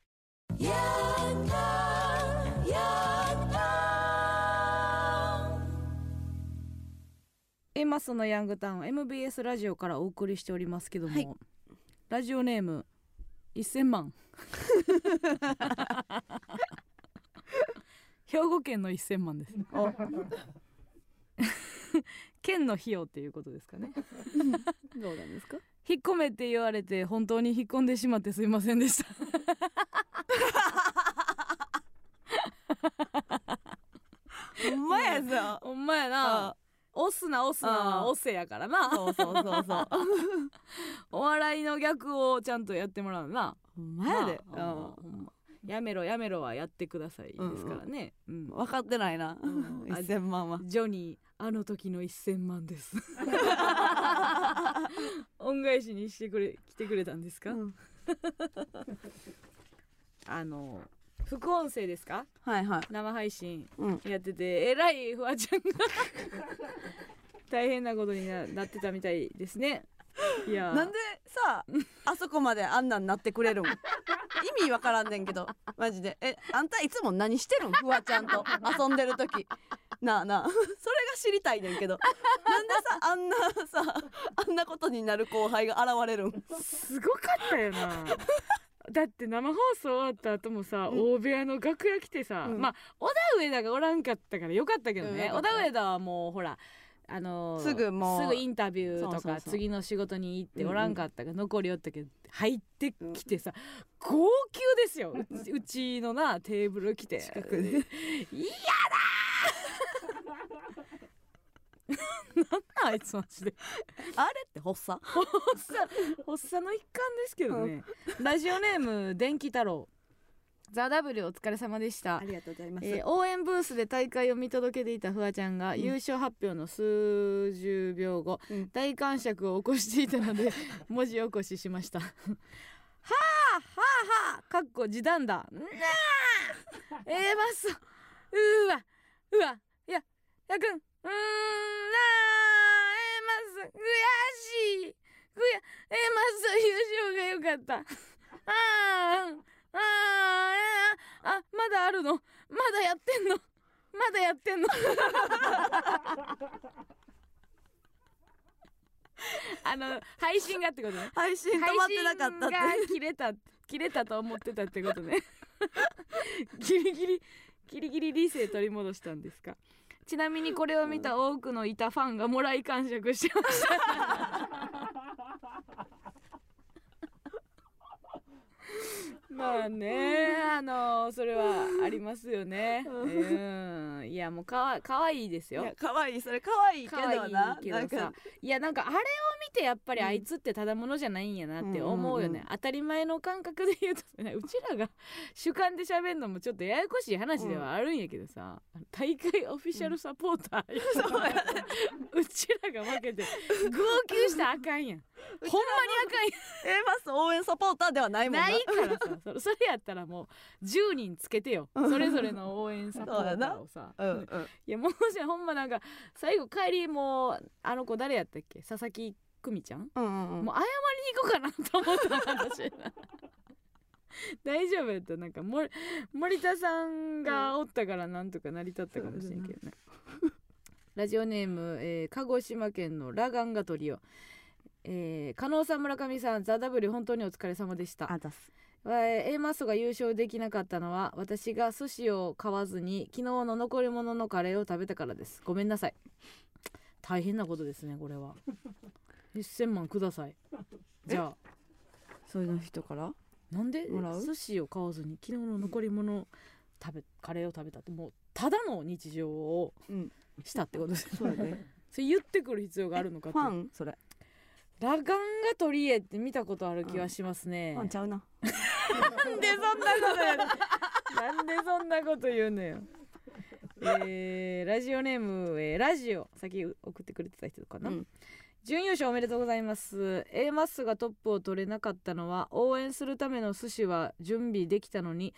エマスのヤングタウン MBS ラジオからお送りしておりますけども、はい。ラジオネーム1000万。兵庫県の1000万です。お 県の費用っていうことですかね。どうなんですか？引っ込めって言われて本当に引っ込んでしまってすいませんでした。ほんまやぞ。ほんまやな。あ押すな押すなあ押せやからな。そうそうそうそう。お笑いの逆をちゃんとやってもらうな。ほんまやで。ほんまやめろやめろはやってくださいですからね、うん分かってないな。うん。あ1000万は。ジョニーあの時の1000万です。恩返しにしてくれ来てくれたんですか、うん。あの副音声ですか？はいはい。生配信うん。やっててえらいフワちゃんが。大変なことにななってたみたいですねいや。なんでさあそこまであんなんなってくれるん？意味わからんねんけど。マジで。えあんたいつも何してるん？フワちゃんと。遊んでる時。なあなあ。それが知りたいねんけど。なんでさあんなさあんなことになる後輩が現れるん？すごかったよな。だって生放送終わった後もさ、うん。大部屋の楽屋来てさ、うん。まあ小田上田がおらんかったからよかったけどね、小うんよかった。田上田はもうほらあのーすぐもうすぐインタビューとか次の仕事に行っておらんかったから残りおったけど入ってきてさ、号泣ですよ。うちのなテーブル来て。近くで。嫌だー。なんなんあいつマジで。あれって発作？発作発作の一環ですけどね、ラジオネーム電気太郎ザ・ W お疲れ様でした。ありがとうございます、えー応援ブースで大会を見届けていたフワちゃんが、ん。優勝発表の数十秒後、うん。大感触を起こしていたので 文字起こししました。はあはあはあかっこ時短だ。なあえー、まっそうわ。うわ。いややくん。うーんなあえー、まっ悔しい。悔やえー、まっそう優勝がよかった。あーあーえー、あまだあるの？まだやってんの？まだやってんの？あの配信がってことね。配信止まってなかったって配信が切れた切れたと思ってたってことね。ギリギリギリギリ理性取り戻したんですか？ちなみにこれを見た多くのいたファンがもらい感触してました まあねあのそれはありますよね。うん。いやもうかわかわいいですよ。いや可愛いそれ可愛いけどな。けどさ。なんか。いやなんかあれを見てやっぱりあいつってただものじゃないんやなって思うよね、うんうんうん。当たり前の感覚で言うとねうちらが主観で喋るのもちょっとややこしい話ではあるんやけどさ、大会オフィシャルサポーター、うちらが負けて号泣したらあかんやんほんまにあかん A マス応援サポーターではないもんな。ないからさ。そ それやったらもう10人つけてよ。それぞれの応援サポーターをさ、うんうん。いやもうじゃほんまなんか最後帰りもうあの子誰やったっけ？佐々木久美ちゃん、うんうんうん。もう謝りに行こうかなと思った私 大丈夫やった。なんか森森田さんがおったからなんとか成り立ったかもしれんけどね。ラジオネーム、えー鹿児島県のラガンガトリオえー、加納さん村上さんザ・ W 本当にお疲れ様でした。あざっす。えー A マストが優勝できなかったのは私が寿司を買わずに昨日の残り物のカレーを食べたからです。ごめんなさい。大変なことですねこれは。1000万ください。じゃあそういう人から？なんで寿司を買わずに昨日の残り物食べカレーを食べたってもうただの日常をうん。したってことですそうやね。それ言ってくる必要があるのかってファン？それラガンガトリエって見たことある気はしますね、ファンちゃうな。なんでそんなことやなんでそんなこと言うのよ。えー、ラジオネーム、えーラジオ。先送ってくれてた人かな、うん。準優勝おめでとうございます。A マッソがトップを取れなかったのは応援するための寿司は準備できたのに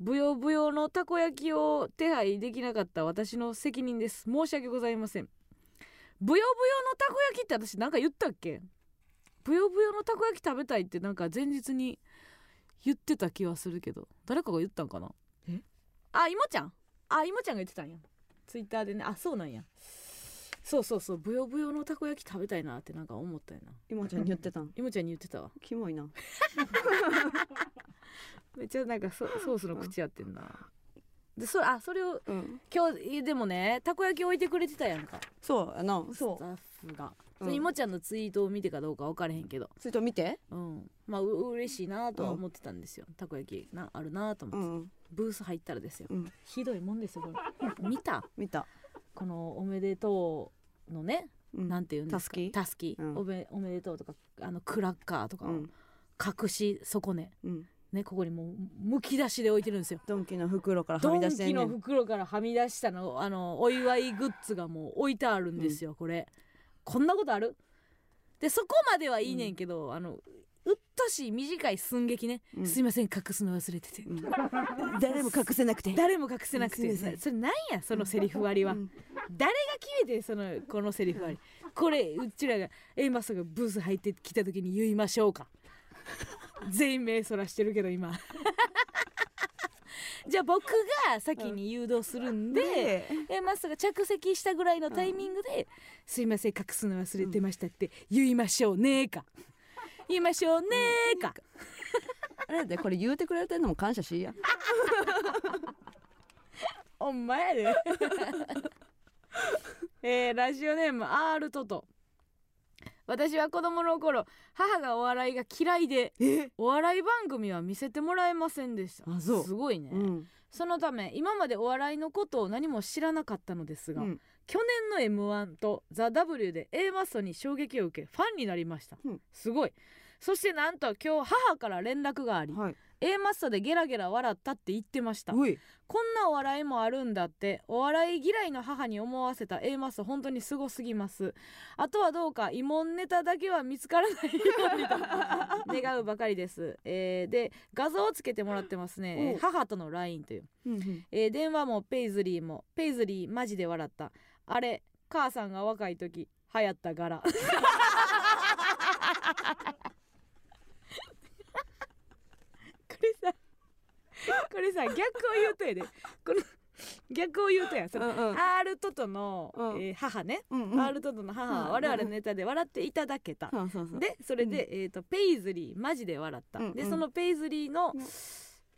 ブヨブヨのたこ焼きを手配できなかった私の責任です。申し訳ございません。ブヨブヨのたこ焼きって私なんか言ったっけ？ブヨブヨのたこ焼き食べたいってなんか前日に言ってた気はするけど。誰かが言ったんかな？え？あいもちゃん。あいもちゃんが言ってたんや。ツイッターでね。あそうなんや。そうそうそう。ブヨブヨのたこ焼き食べたいなってなんか思ったよな。今ちゃんに言ってたん？いもちゃんに言ってたわ。キモいな。めっちゃなんかソソースの口やってんな。でそれあそれをうん。今日でもねたこ焼き置いてくれてたやんか。そうやな。スそタッフが。うんそれいもちゃんのツイートを見てかどうか分からへんけど。うそれと見て？うん。まあう嬉しいなとは思ってたんですよ、たこ焼きなあるなと思って、うんブース入ったらですよ、うん。ひどいもんですよこれ。見た？見た。このおめでとうのね、うん。なんていうんですか？たすきたすき、うん。おめおめでとうとかあのクラッカーとかをうん。隠し損ね。うん。ねここにもうむき出しで置いてるんですよ。ドンキの袋からはドンみ出してんねん。袋からはみ出したのあのお祝いグッズがもう置いてあるんですよ、これこんなことある？でそこまではいいねんけど、あのうっとしい短い寸劇ね、うん。すいません隠すの忘れてて、うん。誰も隠せなくて。誰も隠せなくて。それなんやそのセリフ割りは、うん。誰が決めてそのこのセリフ割り。これうちらが A マスがブース入ってきた時に言いましょうか。全員目そらしてるけど今じゃあ僕が先に誘導するんで、で A マスが着席したぐらいのタイミングで「すいません隠すの忘れてました」って言いましょうねーか。言いましょうねーか。あれでこれ言うてくれてんのも感謝しいや。ほんまやで。えーラジオネーム R トト私は子供の頃母がお笑いが嫌いでえ？お笑い番組は見せてもらえませんでした。あそう。すごいね、うん。そのため今までお笑いのことを何も知らなかったのですが、うん。去年の m 1と「ザ・ w で A マッソに衝撃を受けファンになりました、うん。すごい。そしてなんと今日母から連絡がありはい A マッソでゲラゲラ笑ったって言ってました。こんなお笑いもあるんだってお笑い嫌いの母に思わせた A マッソ本当にすごすぎます。あとはどうか慰問ネタだけは見つからないようにと 願うばかりです、えーで画像をつけてもらってますね。お母との LINE という、うんうん。えー電話もペイズリーもペイズリーマジで笑った。あれ母さんが若い時流行った柄 これさこれさ逆を言うとやで。この逆を言うとやその、うんうん。R トトの、うん。えー母ね、うんうん。R トトの母はうん我々のネタで笑っていただけた、でそれで、えー、とペイズリーマジで笑った、うんうん。でそのペイズリーの、うん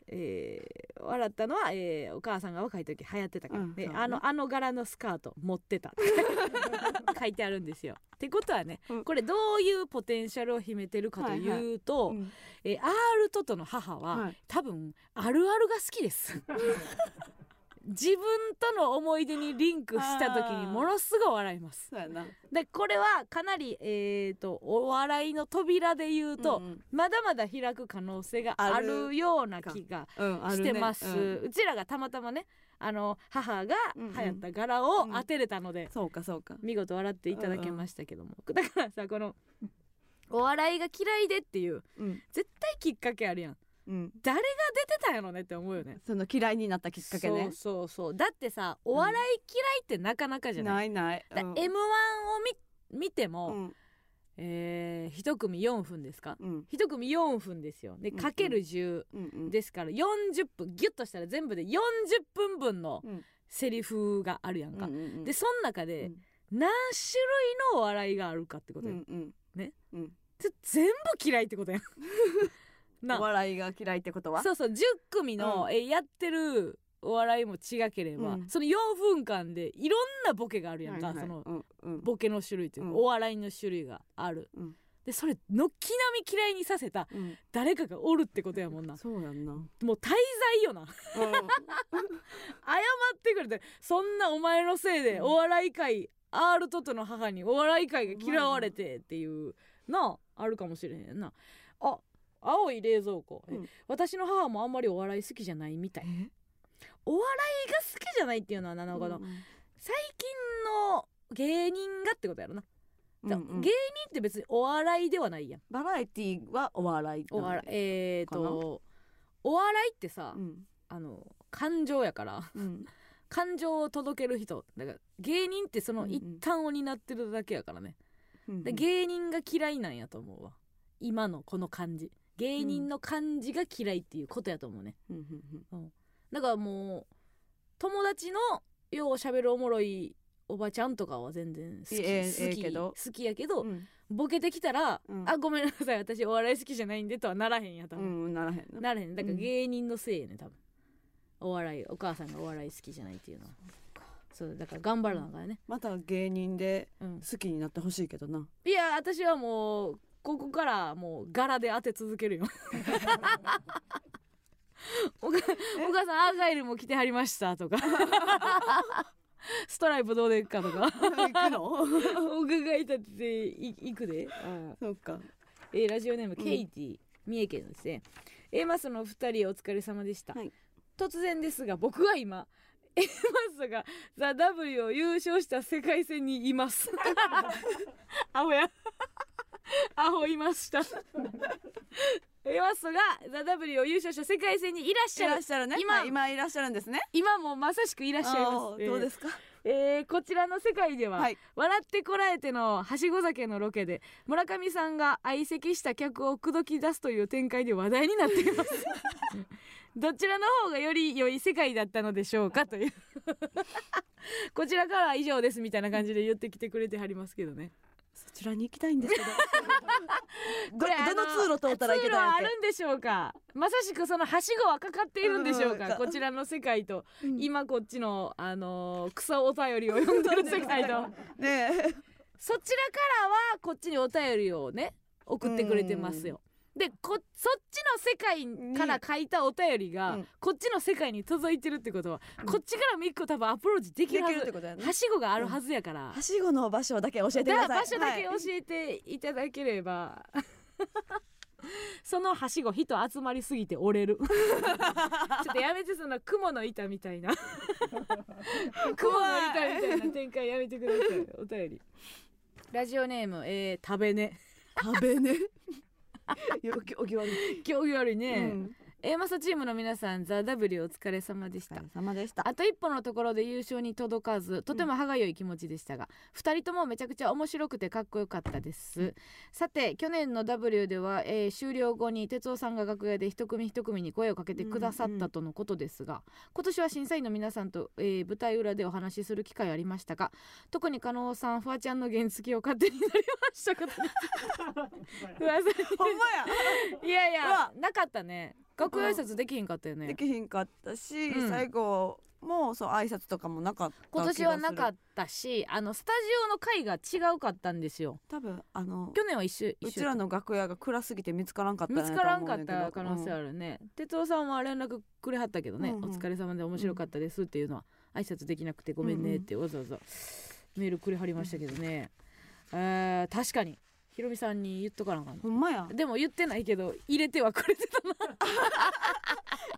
えー笑ったのは、えーお母さんが若い時流行ってたから、でうんね。あのあの柄のスカート持ってた。書いてあるんですよ。ってことはね、うん。これどういうポテンシャルを秘めてるかというと、うん。えー R トトの母は、はい。多分あるあるが好きです。自分との思い出にリンクした時にものすごい笑います。でこれはかなり、えー、とお笑いの扉で言うと、うんまだまだ開く可能性がああるるような気がしてます、うん。うちらがたまたまねあの母がうんうん。流行った柄を当てれたので、そうかそうか。見事笑っていただけましたけども、だからさこのお笑いが嫌いでっていううん。絶対きっかけあるやんうん。誰が出てたんやろねって思うよね。その嫌いになったきっかけね。そうそうそう。だってさお笑い嫌いってなかなかじゃない、ないない。だうん。M1 を見見ても、うん。えー、一組4分ですか？うん。一組4分ですよ。でうん。うんかける10うん。うん。ですから40分ギュッとしたら全部で40分分のうん。セリフがあるやんか、うんうんうん。でその中でうん。何種類のお笑いがあるかってことや、うんうん。ね？うん。ぜ全部嫌いってことや な。お笑いが嫌いってことは？そうそう10組の、うん。えやってるお笑いも違ければ、うん。その4分間でいろんなボケがあるやんか、はいはい。そのうんうん。ボケの種類というか、うん。お笑いの種類がある、うん。でそれ軒並み嫌いにさせたうん。誰かがおるってことやもんな。そうやんな。もう滞在よな。謝ってくれてそんなお前のせいでうん。お笑い界 R トトの母にお笑い界が嫌われてっていうなあるかもしれへんな。あ青い冷蔵庫、えうん。私の母もあんまりお笑い好きじゃないみたい。え？お笑いが好きじゃないっていうのはなの。かな、うん。最近の芸人がってことやろな、だうんうん。芸人って別にお笑いではないやん。バラエティーはお笑いお笑い。えー、とお笑いってさ、うん。あの感情やから。うん。感情を届ける人。だから芸人ってそのうんうん。一端を担ってるだけやからね、うん。で芸人が嫌いなんやと思うわ。今のこの感じ芸人の感じが嫌いっていうことやと思うね。うん。うんだからもう友達のよう喋るおもろいおばちゃんとかは全然好き,、ええええ好きけど。好きやけど、うん。ボケてきたら、うん。あごめんなさい私お笑い好きじゃないんでとはならへんや多う分、んならへんな。ならへん。だからうん。芸人のせいやね多分。お笑いお母さんがお笑い好きじゃないっていうのは。そうだから頑張らなあからね、また芸人でうん、好きになってほしいけどな。いや私はもうここからもう柄で当て続けるよ。おかお母さんアーガイルも来てはりましたとか。ストライプどうでっかとか。行くの？伺いたててい行くで、そうか。えーラジオネームうんケイティ、三重県のですね。A マスのお二人お疲れ様でした、はい。突然ですが僕は今 A マスがザ・ W を優勝した世界戦にいます。アホや アホいました。A マスがザ・ W を優勝した世界戦にいらっしいゃる。らっしゃるね。今はい今いらっしゃるんですね。今もまさしくいらっしゃいあます。ーどうですか？えーこちらの世界では、はい。笑ってこらえてのはしご酒のロケで村上さんが相席した客を口説き出すという展開で話題になっています。どちらの方がより良い世界だったのでしょうかという。こちらからは以上ですみたいな感じで言ってきてくれてはりますけどねそちらに行きたいんですけど。どどの通路通ったらいけ通路はあるんでしょうか？まさしくそのはしごはかかっているんでしょううん。かこちらの世界とけうん。今こっちのあのー草お便りを読んでる世界と。ねえ。そちらからはこっちにお便りをね送ってくれてますよ。でこそっちの世界から書いたお便りが、うん。こっちの世界に届いてるってことは、うん。こっちからも一個多分アプローチできるはず。るってことやね。はしごがあるはずやから、はしごの場所だけ教えてください。場所だけ教はい。えていただければ、そのはしご人集まりすぎて折れる。ちょっとやめてその雲の板みたいな。雲の板みたいな展開やめてください。お便り。ラジオネーム、えー、食べね。食べね よきおきわり。今日よりね、うん、A マサチームの皆さんザ・ W お疲れ様でした。お疲れ様でした。あと一歩のところで優勝に届かずとても歯がゆい気持ちでしたが、二人ともめちゃくちゃ面白くてかっこよかったです、さて去年の W では、えー終了後に哲夫さんが楽屋で一組一組に声をかけてくださったとのことですが、今年は審査員の皆さんと、えー舞台裏でお話しする機会ありましたが特に加納さんフワちゃんの原付を勝手になりましたこと いやいうやわ。なかったね楽屋挨拶できひんかったよね、できひんかったし、うん。最後もそう挨拶とかもなかった今年はなかっったしあのスタジオの回が違うかったんですよ。た多分あの去年は一緒うちらの楽屋が暗すぎて見つからんかった見つからんかった可能性ある、るね。哲夫さんは連絡くれはったけどね、うん。うんお疲れ様で面白かったですっていうのは挨拶できなくてごめんねってわざわざメールくれはりましたけどね、えー確かにひろみさんに言っとかなあかんほんまや。でも言ってないけど入れてはくれてたな。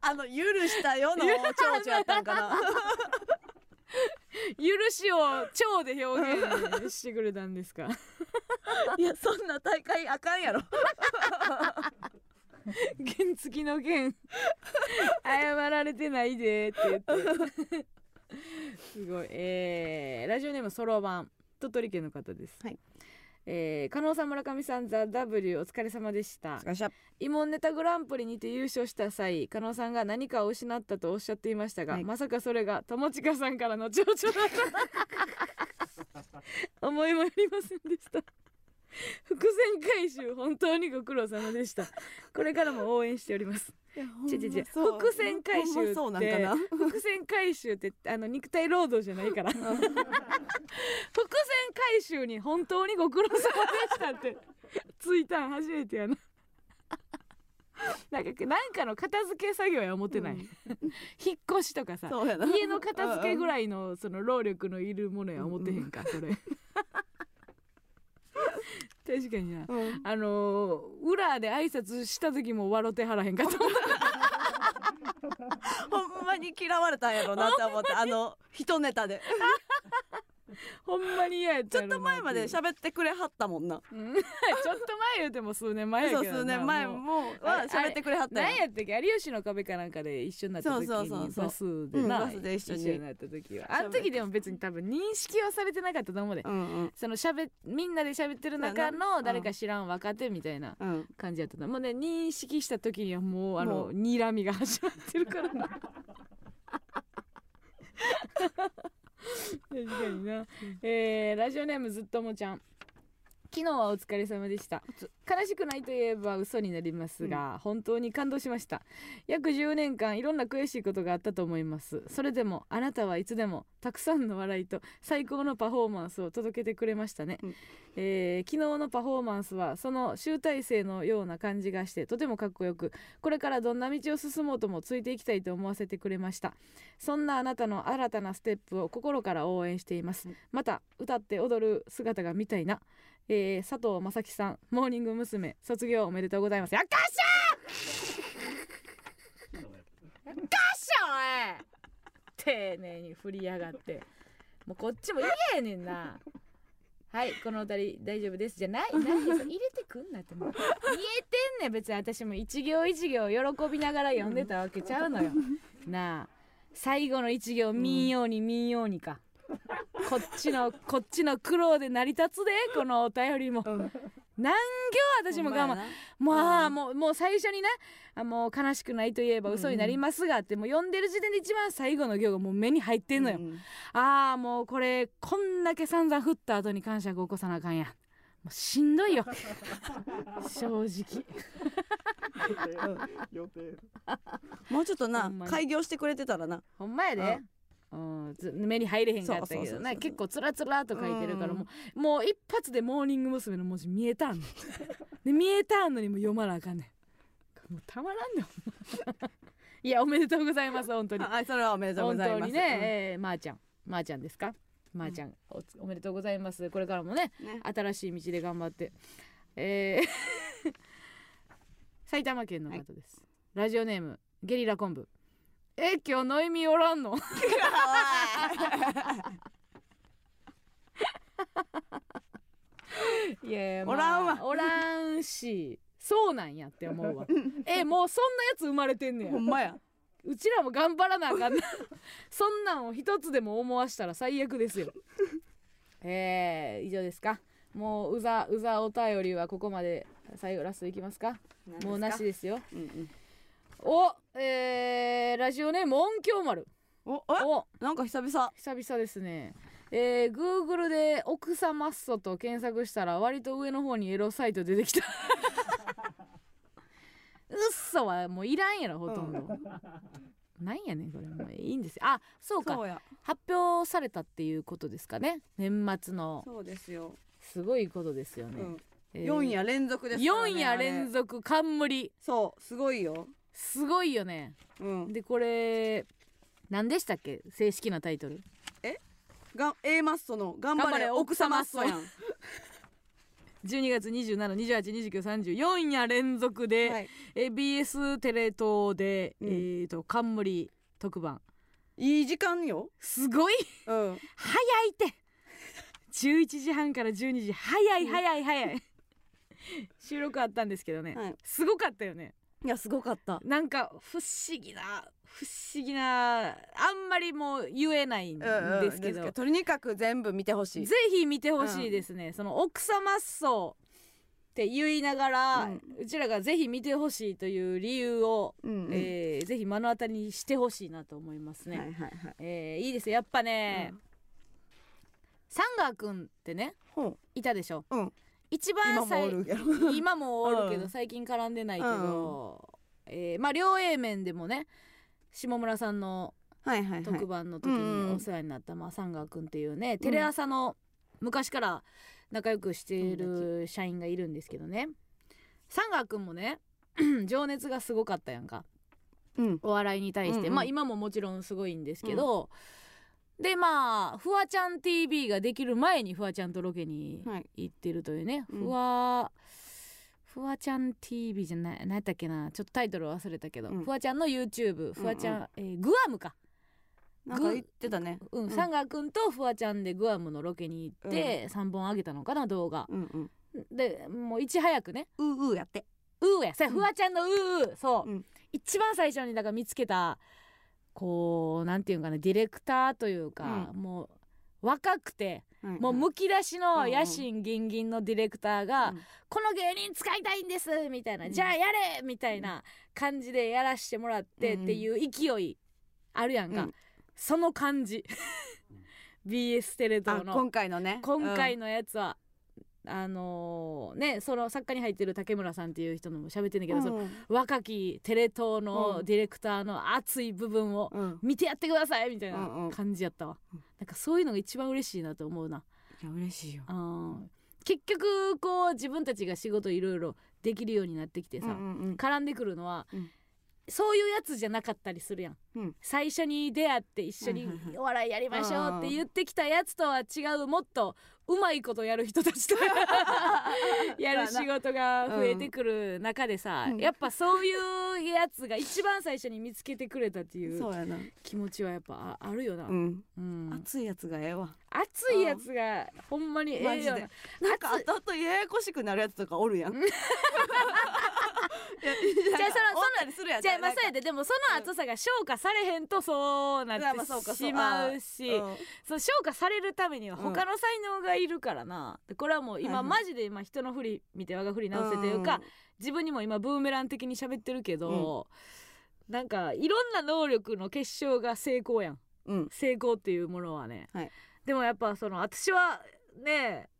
あの許したよの蝶々やったんかな。許しを蝶で表現してくれたんですか？いやそんな大会あかんやろ。原付きの件。謝られてないでって言って。すごい。えー、ラジオネームそろばん鳥取県の方です。はいえー、加納さん村上さんザ・ W お疲れ様でした。慰問ネタグランプリにて優勝した際加納さんが何かを失ったとおっしゃっていましたが、はい。まさかそれが友近さんからの情緒だった 思いもよりませんでした伏線回収本当にご苦労様でした。これからも応援しております。違う違う違う。そう。伏線回収って伏線回収ってあの肉体労働じゃないから。伏線回収に本当にご苦労様でしたって。ついたん初めてやな。なんかなんかの片付け作業や思ってない、うん。引っ越しとかさ家の片付けぐらいのその労力のいるものや思ってへんかそれ 確かにな。うん。あのー裏で挨拶した時も笑ってはらへんかと思う。ほんまに嫌われたんやろなって思ってあの一ネタで ほんまに嫌やったちょっと前までゃ喋ってくれはったもんな。ちょっと前言うても数年前やけどな数年前もは喋ってくれはった何やったっけ？有吉の壁かなんかで一緒になった時にそうそうそう。そうバスでな、うんバスで一緒に。なった時は。あの時でも別に多分認識はされてなかったと思うで、うんうん。そのしゃべみんなで喋ってる中の誰か知らん若手みたいなうん感じやったと思う。もうね認識した時にはもうあものう。睨みが始まってるから。な 確かにな、えーラジオネームずっともちゃん。昨日はお疲れ様でした。悲しくないといえば嘘になりますが、本当に感動しました。約10年間いろんな悔しいことがあったと思います。それでもあなたはいつでもたくさんの笑いと最高のパフォーマンスを届けてくれましたね、うん。えー昨日のパフォーマンスはその集大成のような感じがしてとてもかっこよくこれからどんな道を進もうともついていきたいと思わせてくれました。そんなあなたの新たなステップを心から応援しています、うん。また歌って踊る姿が見たいな、えー佐藤正樹さんモーニング娘。卒業おめでとうございます。やっかっしゃー!やっかっしゃおい!丁寧に振りやがって。もうこっちも嫌やねんな。はいこのお二人大丈夫です。じゃないないです。入れてくんなってもう。言えてんねん別に。私も一行一行喜びながら読んでたわけちゃうのよ。なあ。最後の一行民謡に民謡にか、こっちのこっちの苦労で成り立つでこのお便りも。うん。何行私も我慢もうあーもうもう最初にねあもう悲しくないといえば嘘になりますがってもう読んでる時点で一番最後の行がもう目に入ってんのよ、うん。ああもうこれこんだけ散々振った後に感謝を起こさなあかんやもうしんどいよ。正直。予定もうちょっとな開業してくれてたらな。ほんまやでうん、ず目に入れへんかったけどね。結構つらつらと書いてるからうん。もうもう一発でモーニング娘。の文字見えたん。で見えたんのにも読まなあかんねん。もうたまらんねん。いやおめでとうございます本当に。はいそれはおめでとうご本ざいます。当にね、えー、まー、ちゃん。まー、ちゃんですか？まー、ちゃんおつおめでとうございます。これからもねうんね。新しい道で頑張って。えー 埼玉県の方です、ラジオネームゲリラ昆布え今日ノイミおらんの？いやいや、まあおらんわ。おらんし。そうなんやって思うわ。えもうそんなやつ生まれてんねや。ほんまや。うちらも頑張らなあかんな。そんなんを一つでも思わしたら最悪ですよ。えー、以上ですか。もううざうざお便りはここまで。最後ラストいきますか？もうなしですよ。うんうんおえー、ラジオネーム音響丸。おえお。なんか久々。久々ですね。えー、Google で奥さマッソと検索したら割と上の方にエロサイト出てきた。うっそはもういらんやろほとんど、なんやねんこれ。もういいんですよ。あそうか。発表されたっていうことですかね。年末の。そうですよ。すごいことですよね、うん。えー4夜連続ですね4夜連続続冠そうすごいよすごいよね。うん。でこれ何でしたっけ？正式なタイトル。が A マッソの頑張れれ奥様マッソやん。12 月27282934夜連続で、はい。えー BS テレ東で、うん。えー、と冠特番。いい時間よ。すごい。うん。早いって。11時半から12時早い早い早い。収録あったんですけどね、はい。すごかったよねいやすごかった。なんか不思議な不思議なあんまりもう言えないんですけど、とにかく全部見てほしい。ぜひ見てほしいですね、その奥様っそうって言いながら、ううんちらがぜひ見てほしいという理由を、うんうん。えーぜひ目の当たりにしてほしいなと思いますね、はいはいはい。えーいいですよ。やっぱね、うん。サンガーくんってねほいたでしょ？ううん一番最今もおるけど、うん。最近絡んでないけど、えーまあ両 A 面でもね下村さんの特番の時うんうんにお世話になった、まあ、サンガーくんっていうねテレ朝の昔から仲良くしている社員がいるんですけどね。サンガーくんもね 情熱がすごかったやんか。うん。お笑いに対して、うんうん。まあ今ももちろんすごいんですけど、でまあフワちゃん TV ができる前にフワちゃんとロケにはい。行ってるというね、うん。フワフワちゃん TV じゃない何やったっけな。ちょっとタイトル忘れたけど、うん。フワちゃんの YouTube フワちゃん、うんえーグアムか。なんか言ってたね。うん、うん。サンガくんとフワちゃんでグアムのロケに行って3本あげたのかな動画。うんうん。でもういち早くね。うううやって。うーや。さ、うんフワちゃんのうー。そう、うん。一番最初にだから見つけたこうなんていうのかなディレクターというか、うもう若くて、はいはいもうむき出しうんうんの野心ギンギンのディレクターが、うんこの芸人使いたいんですみたいな、うん。じゃあやれみたいな感じでやらしてもらってっていう勢いあるやんか、うん。その感じ。BS テレあ東の今回のね。今回のやつは、あのーねその作家に入ってる竹村さんっていう人のも喋ってんだけど、そのうん若きテレ東うん。のディレクターの熱い部分をうん。見てやってくださいみたいうんうなん。感じやったわ、なんかそういうのが一番嬉しいなと思うな、いや嬉しいよ。うん、結局こう自分たちが仕事いろいろできるようになってきてさ、うんうんうん。絡んでくるのは、うん。そういうやつじゃなかったりするやん、うん。最初に出会って一緒にお笑いやりましょうって言ってきたやつとは違うもっとうまいことやる人たちと やる仕事が増えてくる中でさ、うん。やっぱそういうやつが一番最初に見つけてくれたっていう気持ちはやっぱああるよな、うん。うん。熱いやつがええわ。熱いやつがほんまにええよな。なんか後々ややこしくなるやつとかおるやん いやじゃあそのそのおったりするやんじゃあまあなんかそうやで。でもその熱さが消化されへんとそうなってしまうし。うんそう消化されるためには他の才能がいるからな、でこれはもう今マジで今人の振り見て我が振り直せというか、自分にも今ブーメラン的に喋ってるけど、なんかいろんな能力の結晶が成功やん。うん。成功っていうものはね、はい。でもやっぱその私はねうん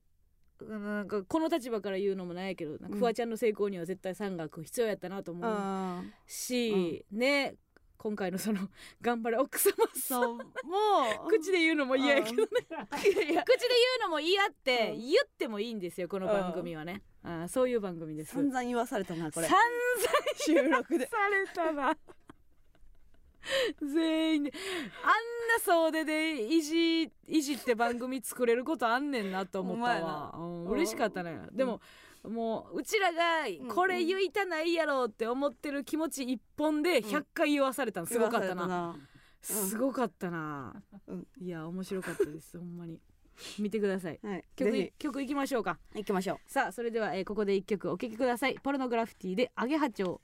なんかこの立場から言うのもないけどなんかうんフワちゃんの成功には絶対三学必要やったなと思うあし、ね今回のその頑張れ奥様そうもう。口で言うのも嫌やけどね。口で言うのも嫌ってうん。言ってもいいんですよこの番組はね、あーそういう番組です。散々言わされたなこれ。散収録で々されたな 全員であんな総出でいじいじって番組作れることあんねんなと思ったわ、うん、嬉しかったね。でも、もううちらがこれ言いたないやろって思ってる気持ち一本で100回言わされたのすごかったな、言わすごかったな、うん。いや面白かったですほんまに。見てください。はい。曲ぜ曲いきましょうか。ひ行きましょさあそれでは、えーここで一曲お聴きください。ポルノグラフィティでアゲハチョウ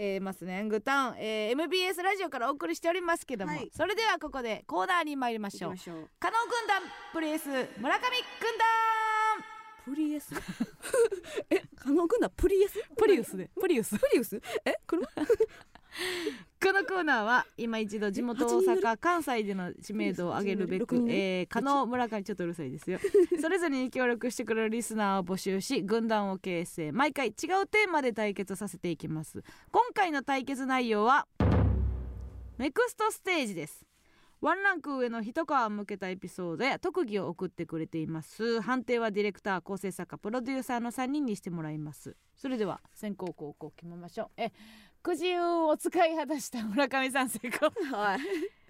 えー、マスのヤングタウン、えー、MBS ラジオからお送りしておりますけども、はい。それではここでコーナーに参りまうしょう。行きましょう。加納軍団プレイス。村上軍団。プリエス？え加納君だプリエス？プリウスでプリウス？プリウス？え車？このコーナーは今一度地元大阪関西での知名度を上げるべく加納村上ちょっとうるさいですよ。それぞれに協力してくれるリスナーを募集し軍団を形成。毎回違うテーマで対決させていきます。今回の対決内容はネクストステージです。ワンランク上の一皮向けたエピソードや特技を送ってくれています。判定はディレクター構成作家プロデューサーの3人にしてもらいます。それでは先行後攻決めましょう。えくじ運を使い果たした村上さん成功。はい。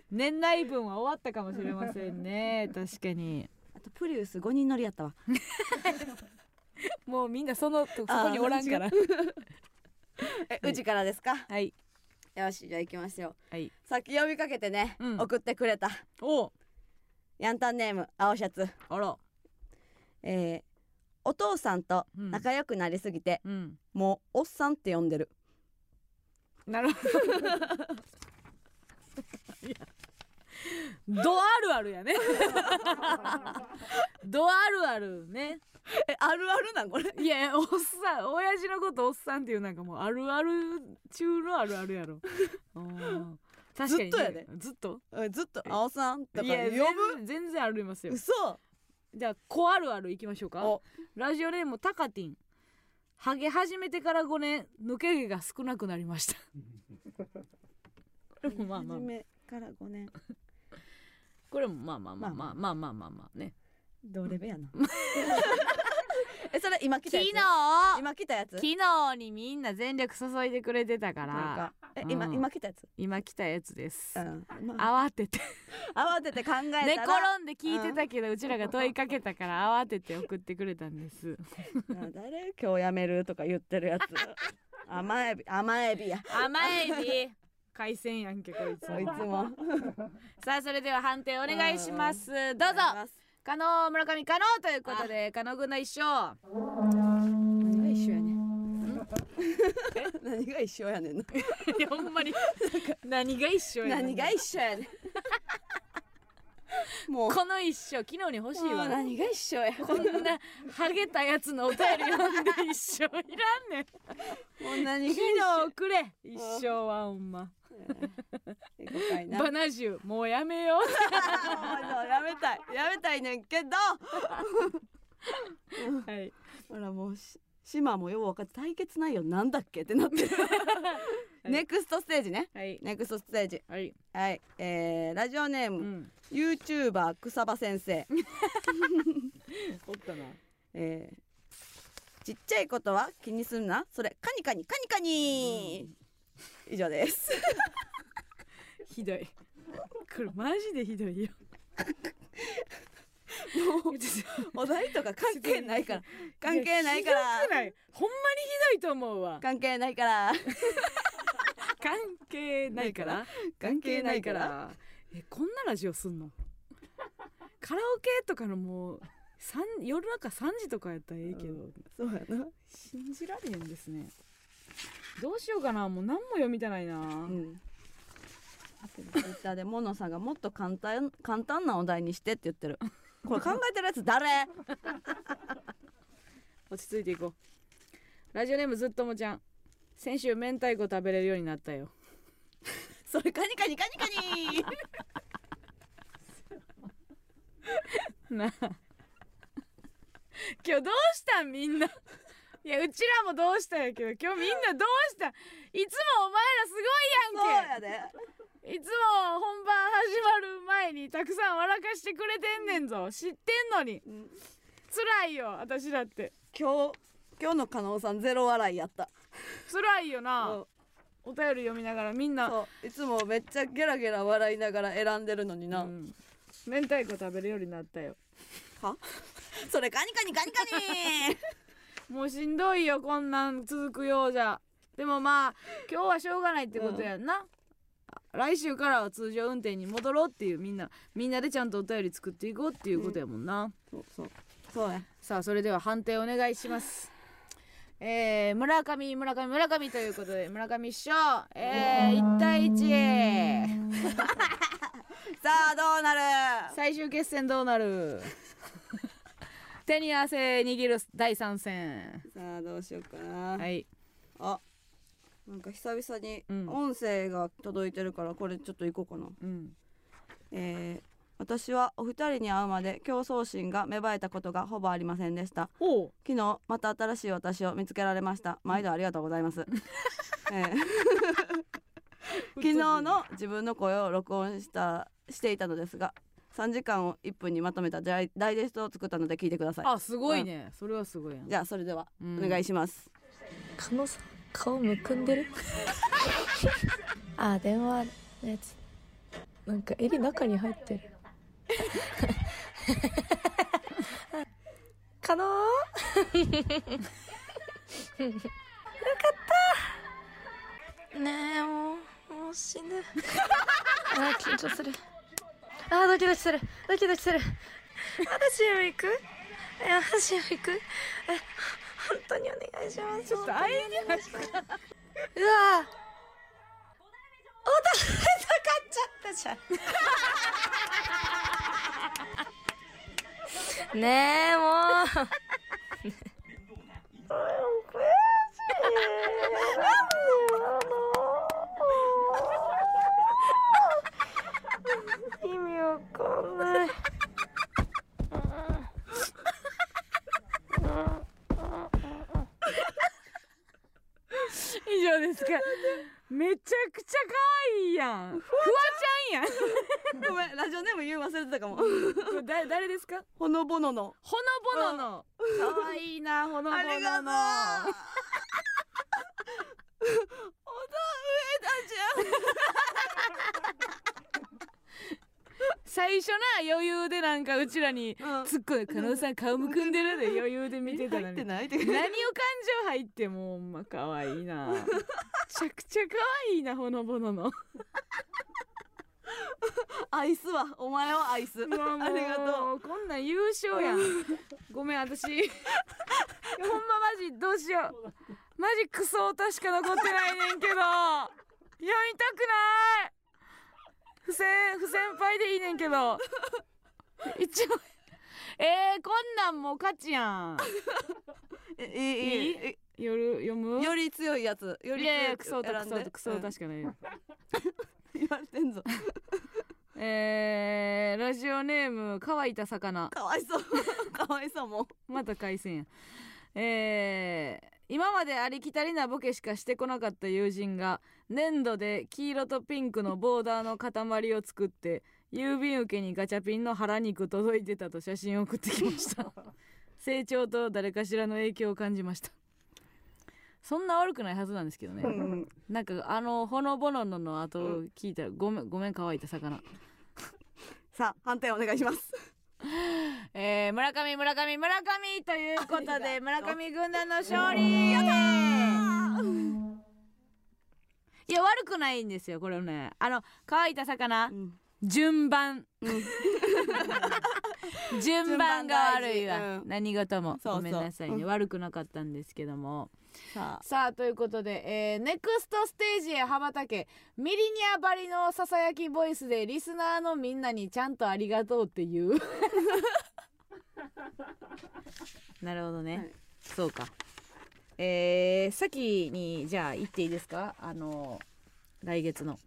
年内分は終わったかもしれませんね。確かに。あとプリウス5人乗りやったわ。もうみんなそのそこにおらんから。えうちからですか？はい。よしじゃあ行きますよ。はい。さっき呼びかけてね、うん。送ってくれた。お。ヤンタンネーム青シャツ。あら。えーお父さんと仲良くなりすぎて、うん。もうおっさんって呼んでるなるほど。いや。ドあるあるやね。ドあるあるね。えあるあるなんこれ？いやおっさん親父のことおっさんっていうなんかもうあるある中のあるあるやろ。うん確かに、ね、ずっとやで。ずっと？えずっと。青さんとかいや呼全然全然ありますよ。ぶ嘘。じゃあ子あるあるいきましょうか。お。ラジオネームタカティンハゲ始めてから5年抜け毛が少なくなりました。これもまあまあ初めから5年。これもまあまあまあままあまあまあまあまあねどれべやな えそれ今来た昨や日。つ今来たやつ？昨日にみんな全力注いでくれてたから。か。え今、うん。今来たやつ、今来たやつです。うん。まあ。慌てて。慌てて考えたら。寝転んで聞いてたけどうちらが問いかけたから 慌てて送ってくれたんです。な誰今日やめるとか言ってるやつ。甘エビ甘エビや。甘エビ海鮮やんけこいつ。そいつも。さあそれでは判定お願いします。どうぞ加納村上加納ということで加納軍団一勝何が一緒やねん。何が一緒やねんな。いやほんまに。何が一緒やねん何が一緒やねん。もう。この一勝昨日に欲しいわ。何が一緒や。こんなハゲたやつのお便り読んで一生いらんねん。もう何が昨一緒日くれ一生はほんま バナジュもうやめよう。もうやめたい。やめたいねんけど。はい。ほらもうし島もよう分かって対決内容なんだっけってなってる、い。ネクストステージね。はい。ネクストステージ。はい。はい。えー、ラジオネーム、うん。YouTuber 草場先生。おったな。えー、ちっちゃいことは気にすんな。それカニカニカニカニ、以上です。ひどい。これマジでひどいよ。もうお題とか関係ないから。関係ないかひらほんまにひどいと思うわ。関係ないから。関係ないから？関係ないから。えこんなラジオすんの？カラオケとかのもう三夜中3時とかやったらええけど、そうやな。信じられへんですねどうしようかなもう何も読みたないな、うん。ツイッターでモノさんがもっと簡単簡単なお題にしてって言ってる。これ考えてるやつ誰？落ち着いていこう。ラジオネームずっともちゃん。先週明太子食べれるようになったよ。それカニカニカニカニ。なあ。今日どうしたん？みんないやうちらもどうしたんやけど今日みんなどうしたん？いつもお前らすごいやんけ。で。いつも本番始まる前にたくさん笑かしてくれてんねんぞ。知ってんのに。うん。辛いよ私だって。今日今日の加納さんゼロ笑いやった。辛いよな。そう。お便り読みながらみんな。そう。いつもめっちゃゲラゲラ笑いながら選んでるのにな、うん。明太子食べるようになったよ。は？それカニカニカニカニ もうしんどいよこんなん続くようじゃ。でもまあ今日はしょうがないってことやんな、来週からは通常運転に戻ろうっていうみんな。みんなでちゃんとお便り作っていこうっていうことやもんな、そうそうそうや。さあそれでは判定お願いします。えー、村上村上村上ということで村上師匠。えー、1対1 さあどうなる？最終決戦どうなる？手に汗握る第3戦。さあどうしようかな、はい。あなんか久々にうん。音声が届いてるからこれちょっと行こうかな、うん。えー私はお二人に会うまで競争心が芽生えたことがほぼありませんでした。昨日また新しい私を見つけられました。毎度ありがとうございます、えー。昨日の自分の声を録音したしていたのですが3時間を1分にまとめたダイダイジェストを作ったので聞いてください。あすごいね、それはすごいやんじゃあそれではうん。お願いします、加納さん顔むくんでる？あ電話のやつ。なんか襟中に入ってる。加納よかった。ねえもうもう死ぬ。あー緊張するあードキドキする。ドキドキする。私も行く？え私も行く？え本当にお願いします。ちょっとあえに。うわお互いかっちゃったじゃん。ねえもう。意味 わかんない以上ですかめちゃくちゃ可愛いやん。フワちゃん。やん。ごめんラジオネーム言う忘れてたかも。これ誰誰ですか？ほのぼのの。ほのぼのの。可愛いなほのぼののありがとう小田上田最初な余裕でなんかうちらに突っ込んで加納さん顔むくんでるで余裕で見てたの入ってに何を感情入ってもうま可愛いな。めちゃくちゃ可愛いなほのぼのの。愛すわお前を愛すうわもうありがとう。こんなん優勝やん。ごめん私。ほんまマジどうしよう。マジクソ歌しか残ってないねんけど。読みたくない不戦不先輩でいいねんけど。一応。えー、こんなんもう勝ちやん。えいいいい？い夜読む？いより強いやつ。よりいやいや強いクソ歌クソ歌クソ歌しかないよ、うん 言われてんぞ。えー、ラジオネーム乾いた魚。かわいそう。かわいそうもう。また回線や。えー今までありきたりなボケしかしてこなかった友人が粘土で黄色とピンクのボーダーの塊を作って郵便受けにガチャピンの腹肉届いてたと写真を送ってきました。成長と誰かしらの影響を感じました。そんな悪くないはずなんですけどね、うんなんかあのほのぼののの後聞いたらごめんごめん乾いた魚。さあ判定お願いします えー、村上村上村上ということで村上軍団の勝利。やったいや悪くないんですよこれね。あの乾いた魚。うん。順番。うん。順番が悪いわ、うん。何事も。ごめんなさいね、うん。悪くなかったんですけどもさあ。さあということで、えー、ネクストステージへ羽ばたけミリニアばりのささやきボイスでリスナーのみんなにちゃんとありがとうっていう。なるほどね、はい。そうか。えー、先にじゃあ言っていいですか？あの来月の。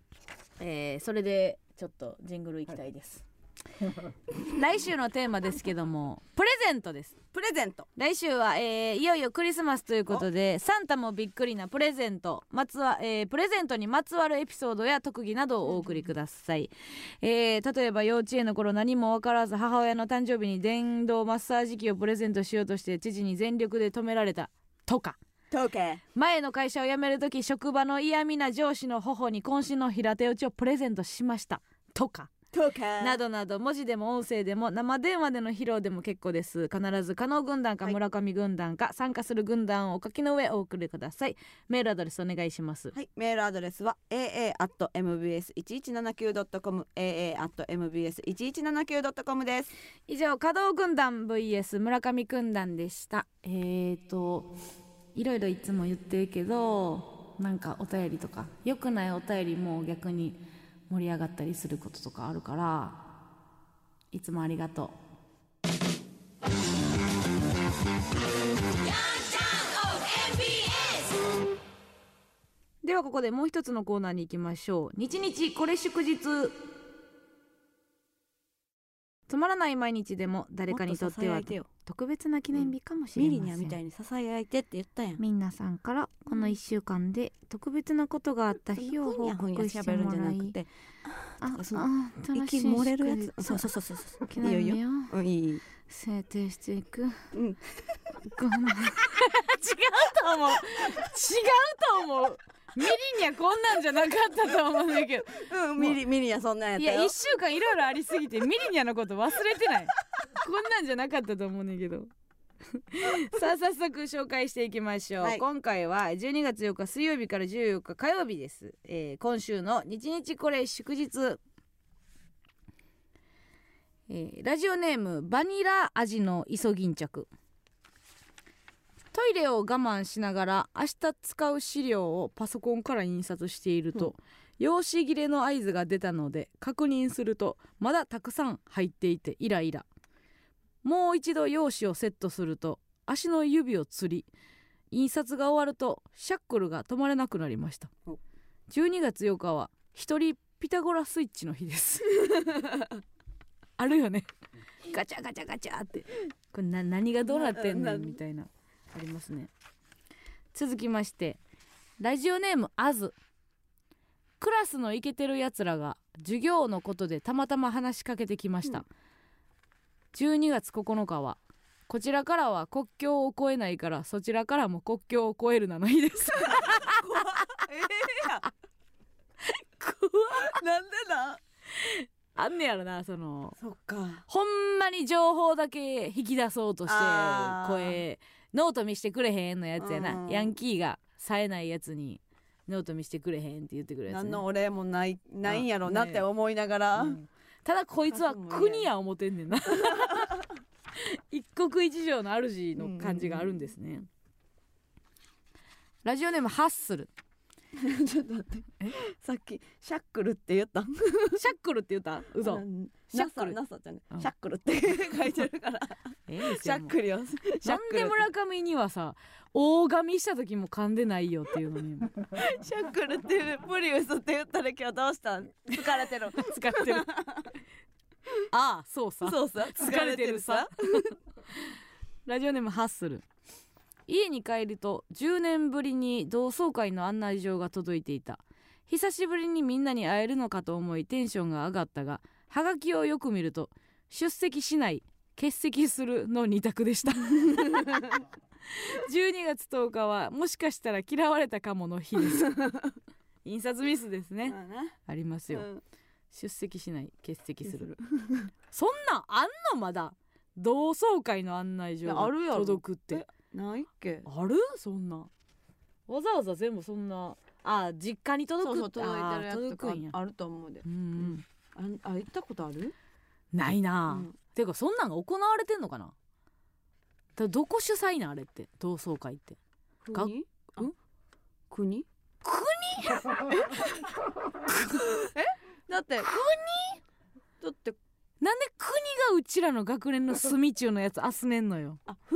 えー、それでちょっとジングルいきたいです 来週のテーマですけどもプレゼントです。プレゼント。来週は、えーいよいよクリスマスということでサンタもびっくりなプレゼント。まつわ、えープレゼントにまつわるエピソードや特技などをお送りください、えー例えば幼稚園の頃何も分からず母親の誕生日に電動マッサージ機をプレゼントしようとして父に全力で止められたとか。前の会社を辞める時職場の嫌味な上司の頬に渾身の平手打ちをプレゼントしましたとかトーケなどなど文字でも音声でも生電話での披露でも結構です。必ず加納軍団かはい。村上軍団か参加する軍団をお書きの上お送りください。メールアドレスお願いします。はい、メールアドレスは aa.mbs1179.com aa.mbs1179.com です。以上加納軍団 vs 村上軍団でした。えーといろいろいつも言ってるけどなんかお便りとか良くないお便りも逆に盛り上がったりすることとかあるからいつもありがとう。ではここでもう一つのコーナーに行きましょう。日日これ祝日つまらない毎日でも誰かにとっては特別な記念日かもしれません、ミリニャみたいに支え合いてって言ったやん。皆さんからこの1週間で特別なことがあった日を報告して喋るんもらじゃないくて。あそのあ息漏れるやつ。そうそうそうそう記念日を。うんいい。制定していく。うん。ごめん。違うと思う。違うと思うミリにはこんなんじゃなかったと思うんだけど。うんミリミリニャそんなんやっいたよ。や1週間いろいろありすぎてミリニャのこと忘れてない。こんなんじゃなかったと思うねんけど。さあ早速紹介していきましょう、はい。今回は12月4日水曜日から14日火曜日です、えー今週の日日これ祝日。えーラジオネームバニラ味のイソギンチャクトイレを我慢しながら明日使う資料をパソコンから印刷していると、用紙切れの合図が出たので確認するとまだたくさん入っていてイライラ。もう一度用紙をセットすると足の指をつり印刷が終わるとシャックルが止まれなくなりました。お12月8日は一人ピタゴラスイッチの日です。あるよね。ガチャガチャガチャって。これな何がどうなってんねななんみたいなありますね。続きましてラジオネームあずクラスのイケてるやつらが授業のことでたまたま話しかけてきました、12月9日はこちらからは国境を越えないからそちらからも国境を越えるなの日です。ええやん。怖なんでだあんねやろなそのそっか。ほんまに情報だけ引き出そうとして声ノート見してくれへんのやつやな、うん。ヤンキーが冴えないやつにノート見してくれへんって言ってくるやつ、ね、何のお礼もないないんやろなって思いながら、うん。ただこいつは国や思ってんねんな。一国一城の主の感じがあるんですね、ラジオネームハッスル ちょっと待って。さっきシャックルって言った？シャックルって言った？嘘。シャックル？ナサちゃんねうん。シャックルって書いてるから。シャックルよ。なんで村上にはさ大噛みした時も噛んでないよっていうのに。シャックルってプリウスって言ったら今日どうしたん？疲れてる。使ってる。ああそうさ。そうさ。疲れてるさ。ラジオネームハッスル家に帰ると10年ぶりに同窓会の案内状が届いていた。久しぶりにみんなに会えるのかと思いテンションが上がったがはがきをよく見ると出席しない欠席するの2択でした。12月10日はもしかしたら嫌われたかもの日です。印刷ミスですね。ありますよ、うん。出席しない欠席する。そんなんあんのまだ同窓会の案内状届くってないっけ？ある？そんな。わざわざ全部そんなあ実家に届くそうそう届いてるやつとかあると思うで。うんうん。ああ行ったことある？ないな。あ、うん。てかそんなんが行われてんのかな？だどこ主催なんあれって？同窓会って。が国あん？国？国？え？だって国？だって。なんで国がうちらの学年の隅中のやつ集めんのよ。あふ？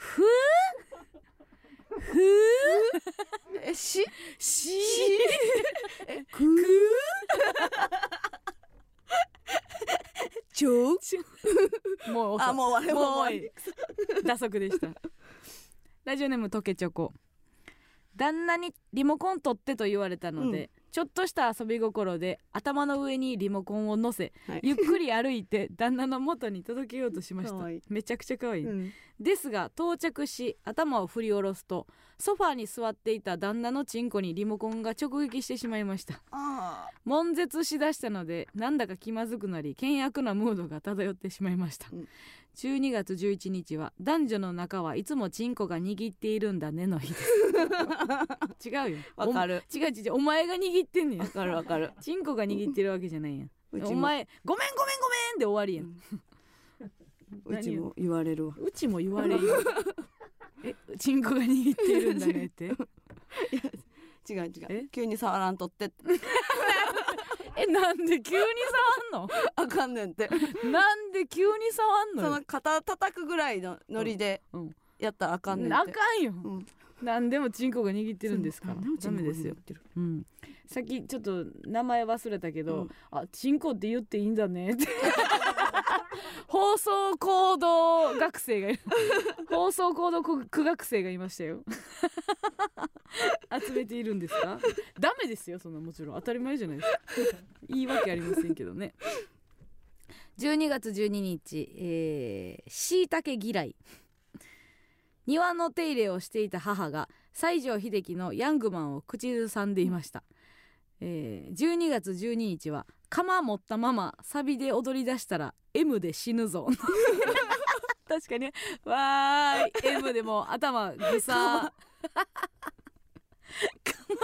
ふふえし？し？えくちょも終わりもうもう終わ終わり。打足でした。ラジオネームとけチョコ。旦那にリモコン取ってと言われたので、ちょっとした遊び心で頭の上にリモコンを乗せ、はい。ゆっくり歩いて 旦那の元に届けようとしました。めちゃくちゃ可愛い、うん。ですが到着し頭を振り下ろすとソファーに座っていた旦那のチンコにリモコンが直撃してしまいました。あ悶絶しだしたのでなんだか気まずくなり険悪なムードが漂ってしまいました、うん12月11日は男女の中はいつもチンコが握っているんだねの日です。違うよ。わかる。お違う違うお前が握ってんねん。わかるわかる。チンコが握ってるわけじゃないやお前ごめんごめんごめんで終わりやん、うちも言われるわ。うちも言われるよ。えチンコが握っているんだねって？違う違え？う急に触らんとって えなんで急に触ん あかんねんって。のなんで急に触んのよ？その肩叩くぐらいのノリでうんうん。やったらあかんねんあってかんよ、うん。なんでもチンコが握ってるんですか？らダメですよ。うん、さっきちょっと名前忘れたけど、うん。あチンコって言っていいんだねって 放送行動学生がいる。放送行動苦学生がいましたよ。集めているんですか？ダメですよそんなもちろん。当たり前じゃないですか。言い訳ありませんけどね。12月12日え、しいたけ嫌い。庭の手入れをしていた母が西城秀樹のヤングマンを口ずさんでいました、えー、12月12日は鎌持ったままサビで踊り出したら M で死ぬぞ。確かにね。わーい。M でもう頭ぐさ鎌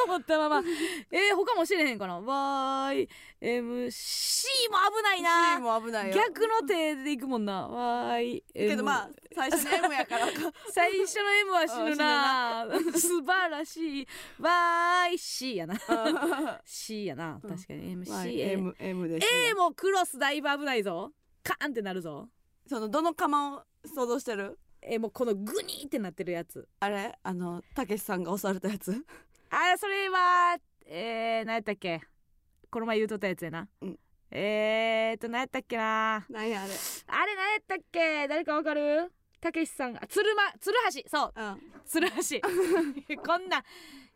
持ったまま。えー、他もしれへんかな。わーい。MC も危ないな。C も危ないよ。逆の手でいくもんな。わーい。け M どまあ最初に M やから最初の M は死ぬな。素晴らしい。わーい。C やな。C やな。うん確かに。MC、まあ A, M M です A もクロスだいぶ危ないぞ。カーンってなるぞ。そのどの釜を想像してる？えもうこのグニーってなってるやつ。あれ？あのたけしさんが押されたやつ？あそれはえー、何やったっけ？この前言うとったやつやな、うん。えーっと何やったっけな？なんやあれ？あれ何やったっけ？誰かわかる？たけしさん。が鶴間鶴橋。そう。うん。鶴橋。こんな。い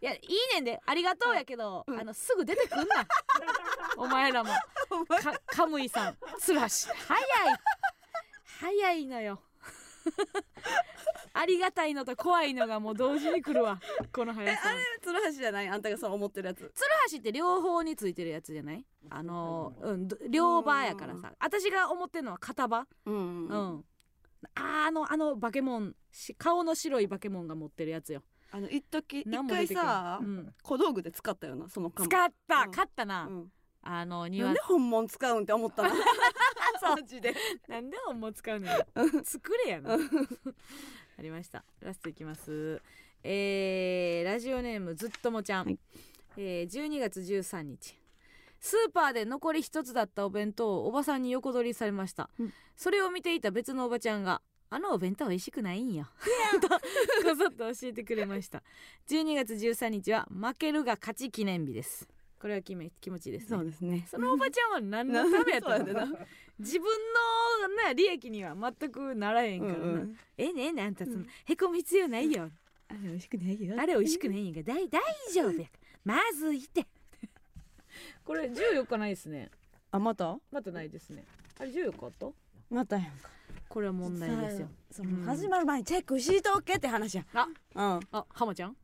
やいいねんで。ありがとうやけど、うん。あのすぐ出てくんな。お前らも。かカムイさん。鶴橋。早い。早いのよ ありがたいのと怖いのがもう同時に来るわ。この速さ。あれ鶴橋じゃない？あんたがそう思ってるやつ。鶴橋って両方についてるやつじゃない？あのうん。ど両場やからさ。私が思ってるのは片場。うんううん。んあのあのバケモンし顔の白いバケモンが持ってるやつよ。あの一時一回さうん。小道具で使ったよなその使釜った、うん。勝ったな、うん。あのなん庭で本物使うんって思ったの？マジで。なんで本も使うのよ。作れやな。ありました。ラストいきます。えー、ラジオネームずっともちゃん、はい。えー、12月13日。スーパーで残り一つだったお弁当をおばさんに横取りされました、うん。それを見ていた別のおばちゃんがあのお弁当美味しくないんよ とこそっと教えてくれました。12月13日は負けるが勝ち記念日です。これは気め気持ちいいですね。そうですね。そのおばちゃんは何のためやったの？自分のな利益には全くならへんからな、うんうん。ええねええねあんたその、うん。へこむ必要ないよ。あれ美味しくないよ。あれ美味しくないんやから大大丈夫やまずいて。これ14日ないですね。あまた？またないですね。あれ14日あった？またやんか。これは問題ですよ。そうん。の始まる前にチェックしとけって話やあうん。あ浜ちゃん？し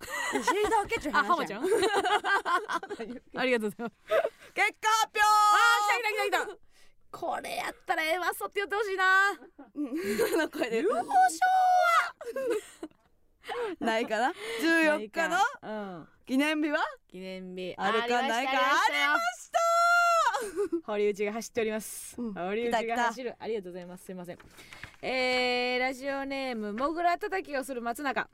とけって話やあ浜ちゃん？ありがとうございます結果発表！あ来た来た来た来たこれやったらええわそって言ってほしいな。うん。の声で優勝 ないかな？14日の？うん。記念日は？記念日。あるかないか？ありました！よ 堀内が走っております、うん。堀内が走る。ありがとうございます。すいません。えー、ラジオネームもぐらたたきをする松永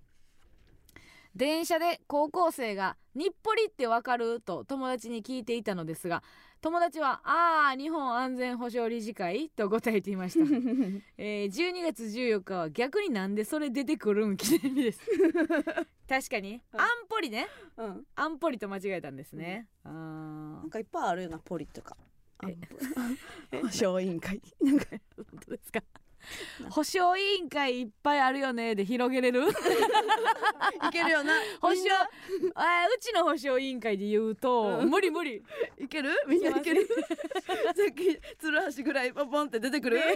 電車で高校生が「日暮里ってわかる?」と友達に聞いていたのですが友達は「ああ日本安全保障理事会?」と答えていました、えー、12月14日は逆になんでそれ出てくるん？記念日です。確かに。うん。安保理ね。うん。安保理と間違えたんですね、あなんかいっぱいあるよなポリとか。え。保証 委員会。なんか。ー本当ですか？保証委員会いっぱいあるよね。で広げれる？いけるよな。保証あうちの保証委員会で言うと、うん。無理無理。いける？みんないける？さっき鶴橋ぐらいポンって出てくる？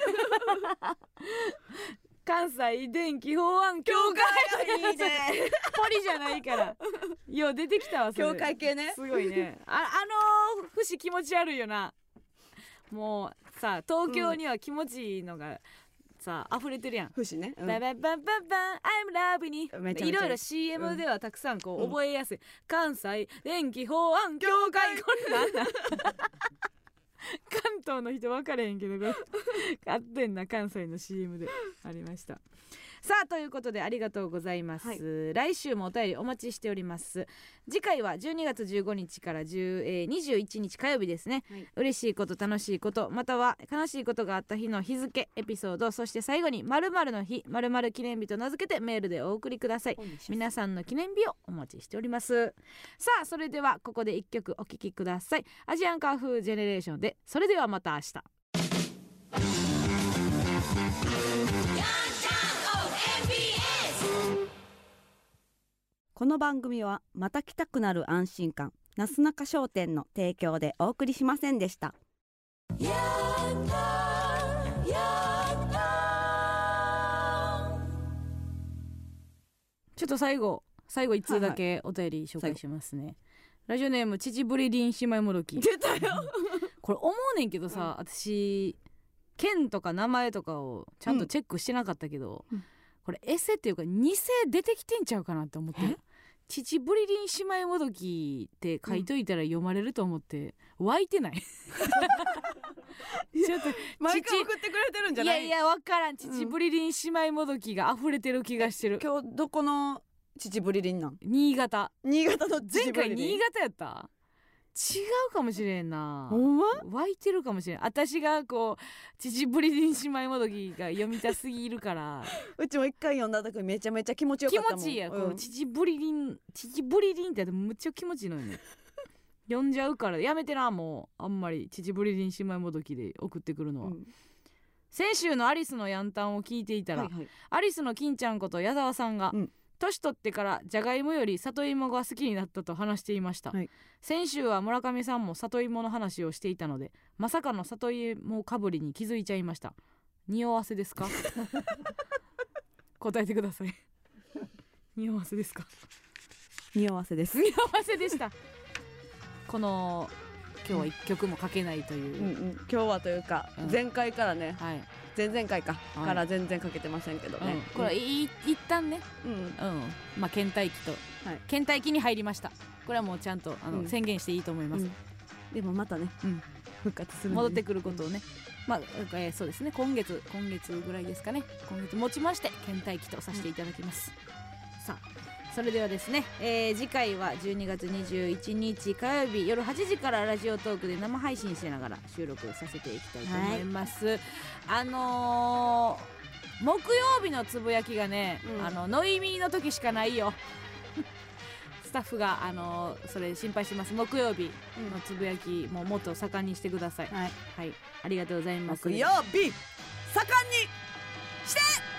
関西電気法案協会。いいね。ポリじゃないから。よう出てきたわそれ。教会系ね。すごいね。ああの節気持ち悪いよな。もうさ東京には気持ちいいのがさ溢れてるやん、節ね、うん。バンバンバンバンバン。I'm love にめちゃめちゃ。いろいろ CM ではたくさんこううん。覚えやすい、関西電気法案協会。これなんなん関東の人分かれへんけどこれ。あってんな関西の CM で。ありましたさあということでありがとうございます、はい。来週もお便りお待ちしております。次回は12月15日から10、えー21日火曜日ですね、はい。嬉しいこと楽しいことまたは悲しいことがあった日の日付エピソードそして最後に〇〇の日〇〇記念日と名付けてメールでお送りください。皆さんの記念日をお待ちしております。さあそれではここで一曲お聴きください。アジアンカーフージェネレーションでそれではまた明日この番組はまた来たくなる安心感なすなか商店の提供でお送りしませんでした。ちょっと最後最後一通だけお便り紹介しますね、ラジオネーム父ブリリン姉妹もどき。出たよ。これ思うねんけどさ、私県とか名前とかをちゃんとチェックしてなかったけど、うんこれエセっていうか偽出てきてんちゃうかなって思ってえ？父ブリリン姉妹もどきって書いといたら読まれると思って湧いてない。ちょっと毎回送ってくれてるんじゃいない？やいやわからん。父うん。ブリリン姉妹もどきが溢れてる気がしてる。今日どこの父ブリリンなん？新潟。新潟の前回新潟やった違うかもしれんな。ほんま？湧いてるかもしれん。私がこう父ブリリン姉妹もどきが読みたすぎるから。うちも一回読んだ時めちゃめちゃ気持ちよ気かったもん。持ちいいや、こううん。父ブリリン父ブリリンってやってむっちゃ気持ちいいのよね。読んじゃうから。やめてなもう。あんまり父ブリリン姉妹もどきで送ってくるのは、うん。先週のアリスのヤンタンを聞いていたら、はいはい。アリスの金ちゃんこと矢沢さんが、うん年取ってからじゃがいもより里芋が好きになったと話していました、はい。先週は村上さんも里芋の話をしていたのでまさかの里芋かぶりに気づいちゃいました。匂わせですか？答えてください。匂わせですか？匂わせです。匂わせでした。この今日は一曲もかけないという、うんうん。今日はというかうん。前回からねはい、前々回か。い。から全然かけてませんけどね。うん、これいい一旦ね。うん。うん。まあ倦怠期と、はい。倦怠期に入りました。これはもうちゃんとあの、うん。宣言していいと思います、うん。でもまたねうん。復活するね。戻ってくることをね、まあ、えーそうですね。今月今月ぐらいですかね。今月持ちまして倦怠期とさせていただきます、さあそれではですね、えー次回は12月21日火曜日夜8時からラジオトークで生配信しながら収録させていきたいと思います、あのー木曜日のつぶやきがね、うん。あのノイミーの時しかないよ。スタッフが、あのーそれ心配してます。木曜日のつぶやきももっと盛んにしてください。はい。はい。ありがとうございます。木曜日盛んにして